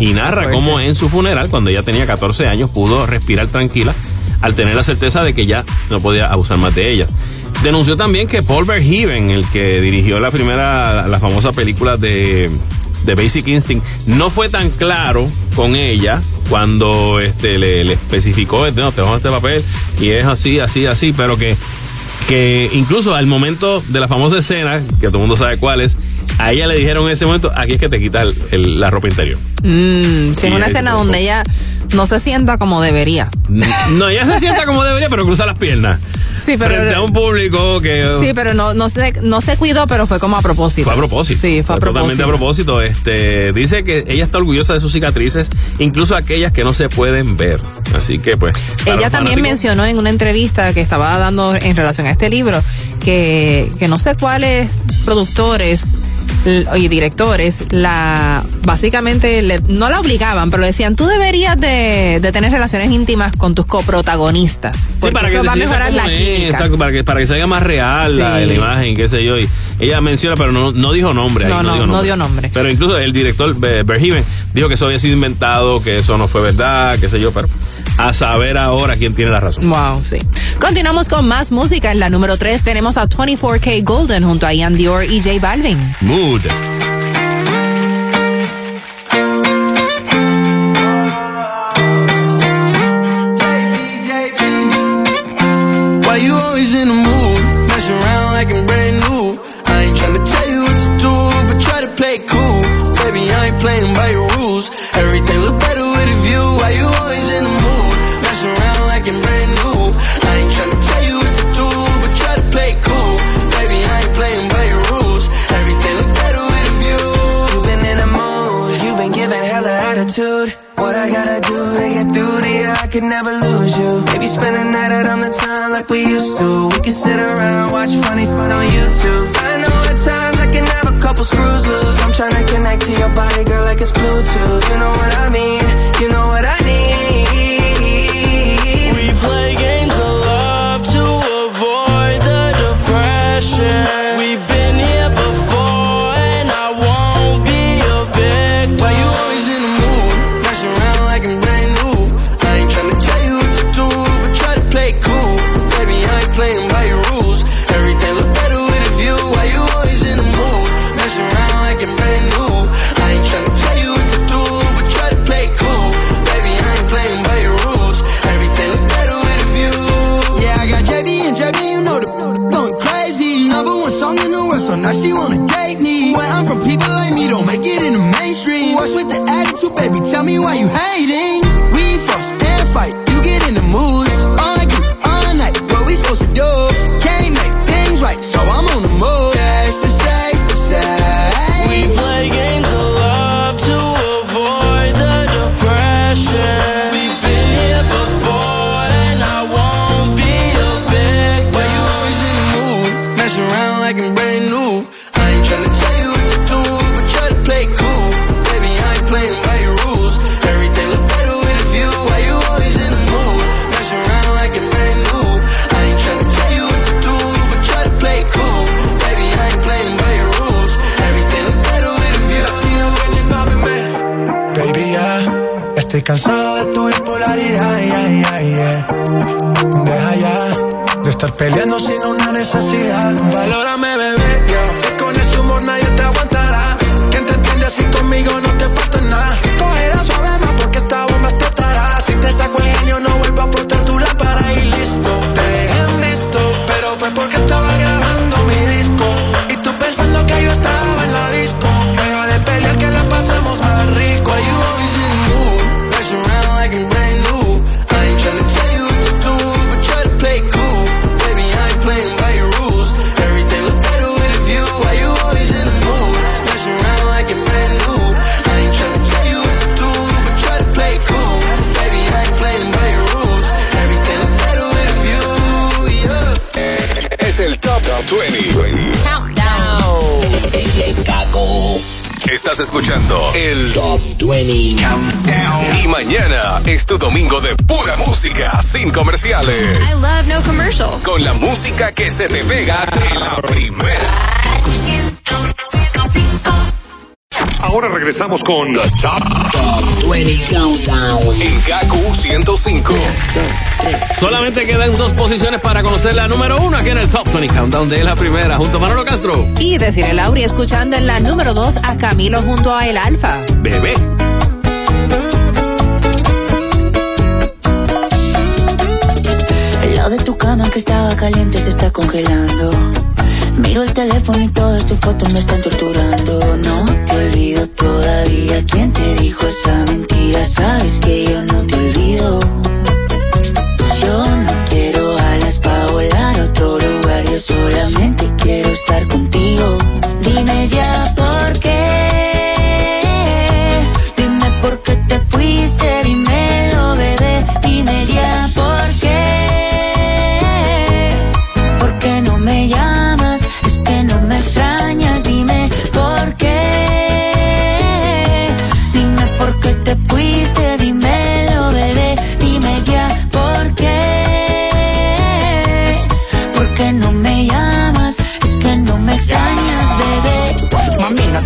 y narra cómo en su funeral, cuando ella tenía 14 años, pudo respirar tranquila al tener la certeza de que ya no podía abusar más de ella. Denunció también que Paul Verhoeven, el que dirigió la primera, la, la famosa película de, de Basic Instinct, no fue tan claro con ella cuando este, le, le especificó, este, no, te vamos a este papel y es así, así, así, pero que, que incluso al momento de la famosa escena, que todo el mundo sabe cuál es, a ella le dijeron en ese momento, aquí es que te quitas el- el- la ropa interior.
Mm, es una
ahí
escena donde ella no se sienta como debería.
No, ella se sienta como debería, pero cruza las piernas.
Sí, pero-
Frente a un público que...
Sí, pero no, no, se, no se cuidó, pero fue como a propósito.
Fue a propósito.
Sí, fue a propósito.
Totalmente a propósito. Este, dice que ella está orgullosa de sus cicatrices, incluso aquellas que no se pueden ver. Así que, pues.
Ella también
fanáticos-
mencionó en una entrevista que estaba dando en relación a este libro que, que no sé cuáles productores y directores la básicamente le- no la obligaban, pero le decían tú deberías de, de tener relaciones íntimas con tus coprotagonistas.
Sí, para que
eso
te
va a mejorar la
es,
química.
exacto, para que, para que se haga más real la,
Sí.
la imagen, qué sé yo. Y ella menciona, pero no, no dijo nombre. ahí,
No, no,
dijo
no dio nombre.
Pero incluso el director Verhoeven dijo que eso había sido inventado, que eso no fue verdad, qué sé yo, pero a saber ahora quién tiene la razón.
Wow, sí. Continuamos con más música. En la número 3 tenemos a 24K Golden junto a Ian Dior y J Balvin.
muda. Could never lose you. Maybe spend the night out on the town like we used to. We can sit around, watch funny fun on YouTube. I know at times I can have a couple screws loose. I'm trying to connect to your body, girl, like it's Bluetooth. You know what I mean? You know what I
why you
hating.
Peleando sin una necesidad. Valórame, bebé,
Estás escuchando el Top 20 Countdown. Y mañana es tu domingo de pura música, sin comerciales.
I love no commercials.
Con la música que se te pega de la primera. Ahora regresamos con The Top, 20 Countdown en KQ 105.
Solamente quedan dos posiciones para conocer la número uno aquí en el Top 20 Countdown de la primera, junto a Manolo Castro.
Y decirle Lauri escuchando en la número 2 a Camilo junto a El Alfa.
Bebé.
El lado de tu cama que estaba caliente se está congelando. Miro el teléfono y todas tus fotos me están torturando. No te olvido todavía. ¿Quién te dijo esa mentira? Sabes que yo no te olvido. Solamente quiero estar contigo.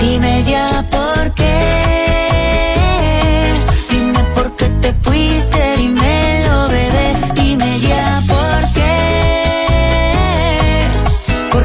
Dime ya por qué. Dime por qué te fuiste, dímelo, bebé. Dime ya por qué. ¿Por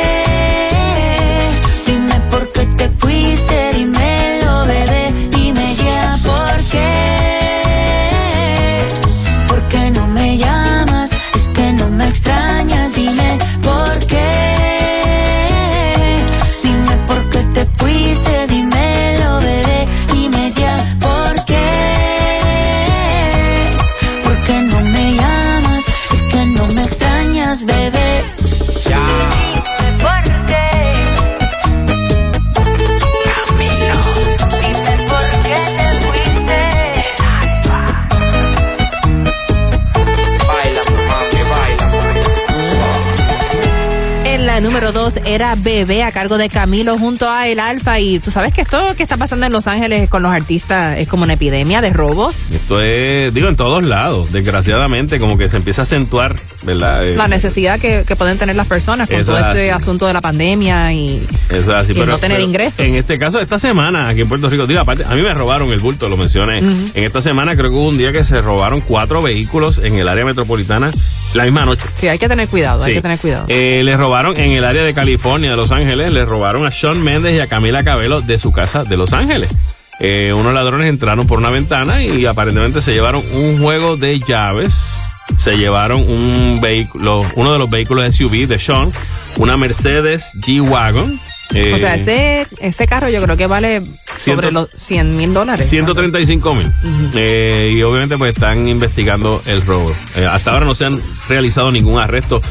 2 era Bebé a cargo de Camilo junto a El Alfa. Y tú sabes que esto que está pasando en Los Ángeles con los artistas es como una epidemia de robos.
Esto es, digo, en todos lados. Desgraciadamente, como que se empieza a acentuar, ¿verdad?
La necesidad que, que pueden tener las personas con
Eso
todo
es
este
así.
asunto de la pandemia y,
Eso es así,
y
pero,
no tener
pero
ingresos.
En este caso, esta semana, aquí en Puerto Rico, digo, aparte, a mí me robaron el bulto, lo mencioné. En esta semana creo que hubo un día que se robaron cuatro vehículos en el área metropolitana la misma noche.
Sí, hay que tener cuidado, hay que tener cuidado.
Eh, le robaron en el área de California, de Los Ángeles, le robaron a Sean Méndez y a Camila Cabello de su casa de Los Ángeles. eh, unos ladrones entraron por una ventana y aparentemente se llevaron un juego de llaves. Se llevaron un vehículo, uno de los vehículos SUV de Sean, una Mercedes G-Wagon. Eh,
O sea, ese, ese carro yo creo que vale sobre los 100 mil dólares.
135 mil. Eh, y obviamente pues están investigando el robo. Eh, hasta ahora no se han realizado ningún arresto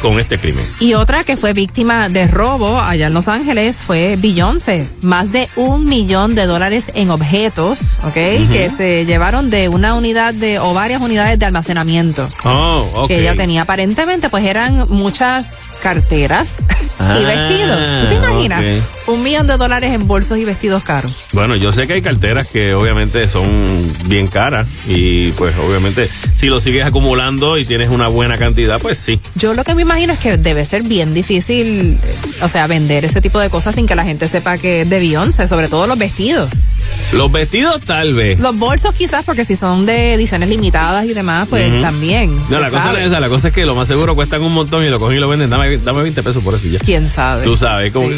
con este crimen.
Y otra que fue víctima de robo allá en Los Ángeles fue Beyoncé. Más de un millón de dólares en objetos, ¿ok? Que se llevaron de una unidad de, o varias unidades de almacenamiento.
Oh, ok.
Que ella tenía aparentemente, pues eran muchas carteras
Ah, (laughs)
y vestidos. ¿Tú te imaginas? Un millón de dólares en bolsos y vestidos caros.
Bueno, yo sé que hay carteras que obviamente son bien caras y pues obviamente si lo sigues acumulando y tienes una buena cantidad, pues sí.
Yo lo que me imagino es que debe ser bien difícil, o sea, vender ese tipo de cosas sin que la gente sepa que es de Beyoncé, sobre todo los vestidos.
Los vestidos tal vez.
Los bolsos quizás, porque si son de ediciones limitadas y demás, pues también.
No, la cosa es esa, la cosa es que lo más seguro cuestan un montón y lo cogen y lo venden. Dame, dame 20 pesos por eso ya.
¿Quién sabe?
Tú sabes, como
Sí.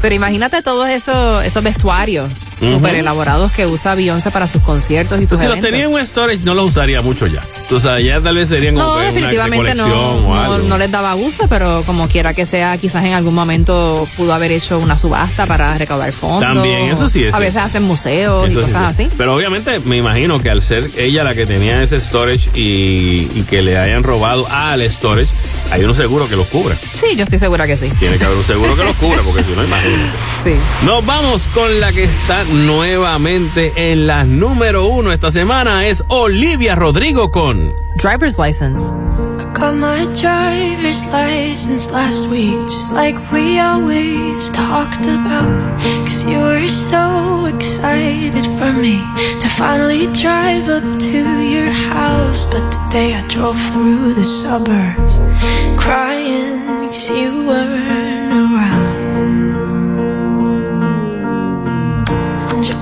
Pero imagínate todos esos, esos vestuarios
Ujú.
súper elaborados que usa Beyoncé para sus conciertos y sus
Pues si los
eventos.
tenía en un storage, no los usaría mucho ya. Tú sabes, ya tal vez serían como
No,
una de
definitivamente no,
colección o
no,
algo.
no les daba abuso, pero como quiera que sea, quizás en algún momento pudo haber hecho una subasta para recaudar fondos.
También, eso sí es
A veces hacen museos y
Eso
cosas
sí.
así.
Pero obviamente me imagino que al ser ella la que tenía ese storage y, y que le hayan robado al storage, hay uno seguro que los cubra.
Sí, yo estoy segura que sí.
Tiene que haber un seguro que los cubra, porque si no, imagínate. (laughs)
Sí.
Nos vamos con la que está nuevamente en la número uno esta semana. Es Olivia Rodrigo con
Driver's License.
Got my driver's license last week, just like we always talked about. Cause you were so excited for me to finally drive up to your house. But today I drove through the suburbs, crying cause you weren't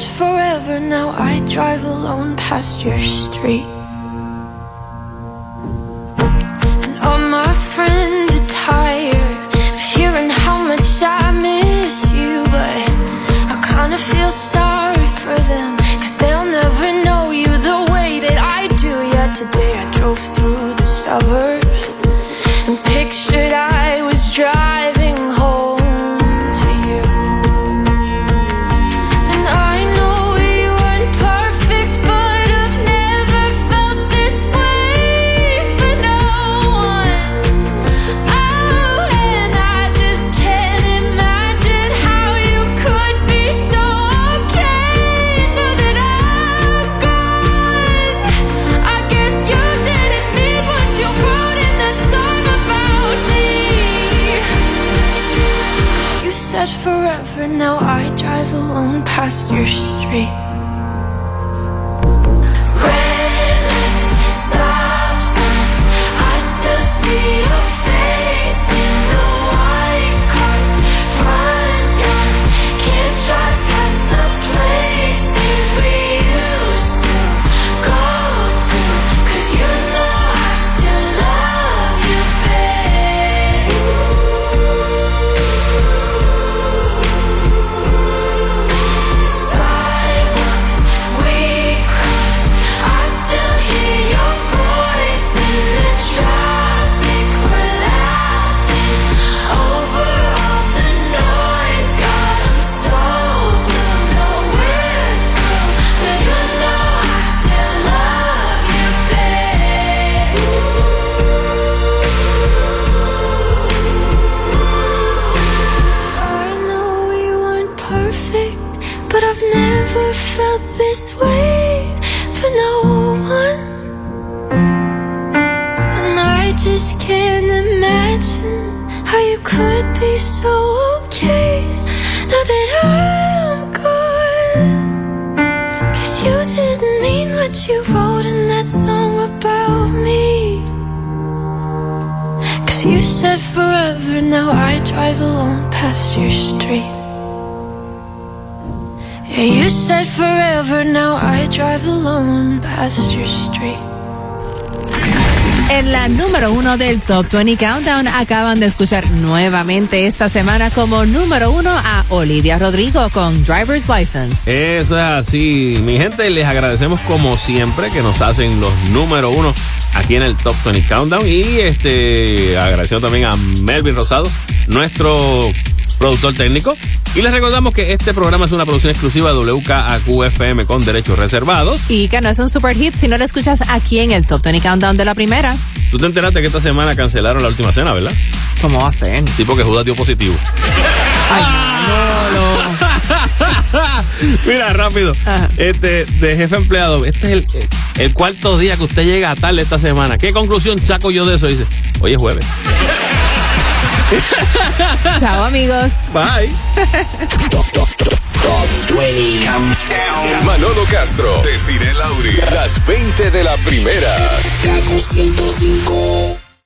said forever, now I drive alone past your street. And all my friends are tired
Top 20 Countdown acaban de escuchar nuevamente esta semana como número uno a Olivia Rodrigo con Driver's License.
Eso es así, mi gente, les agradecemos como siempre que nos hacen los número uno aquí en el Top 20 Countdown y este agradeciendo también a Melvin Rosado, nuestro productor técnico. Y les recordamos que este programa es una producción exclusiva de WKAQFM con derechos reservados.
Y que no es un super hit si no lo escuchas aquí en el Top 20 Countdown de la primera.
Tú te enteraste que esta semana cancelaron la última cena, ¿verdad?
¿Cómo va a ser?
Sí, porque Judas dio positivo. (laughs) Mira, rápido. Este, de jefe empleado, este es el, el cuarto día que usted llega tarde esta semana. ¿Qué conclusión saco yo de eso? Dice, hoy es jueves.
Chao, amigos.
Bye. (laughs)
Top 20 Countdown. Manolo Castro, Desiree Lauri, las 20 de la primera. Kaku 105.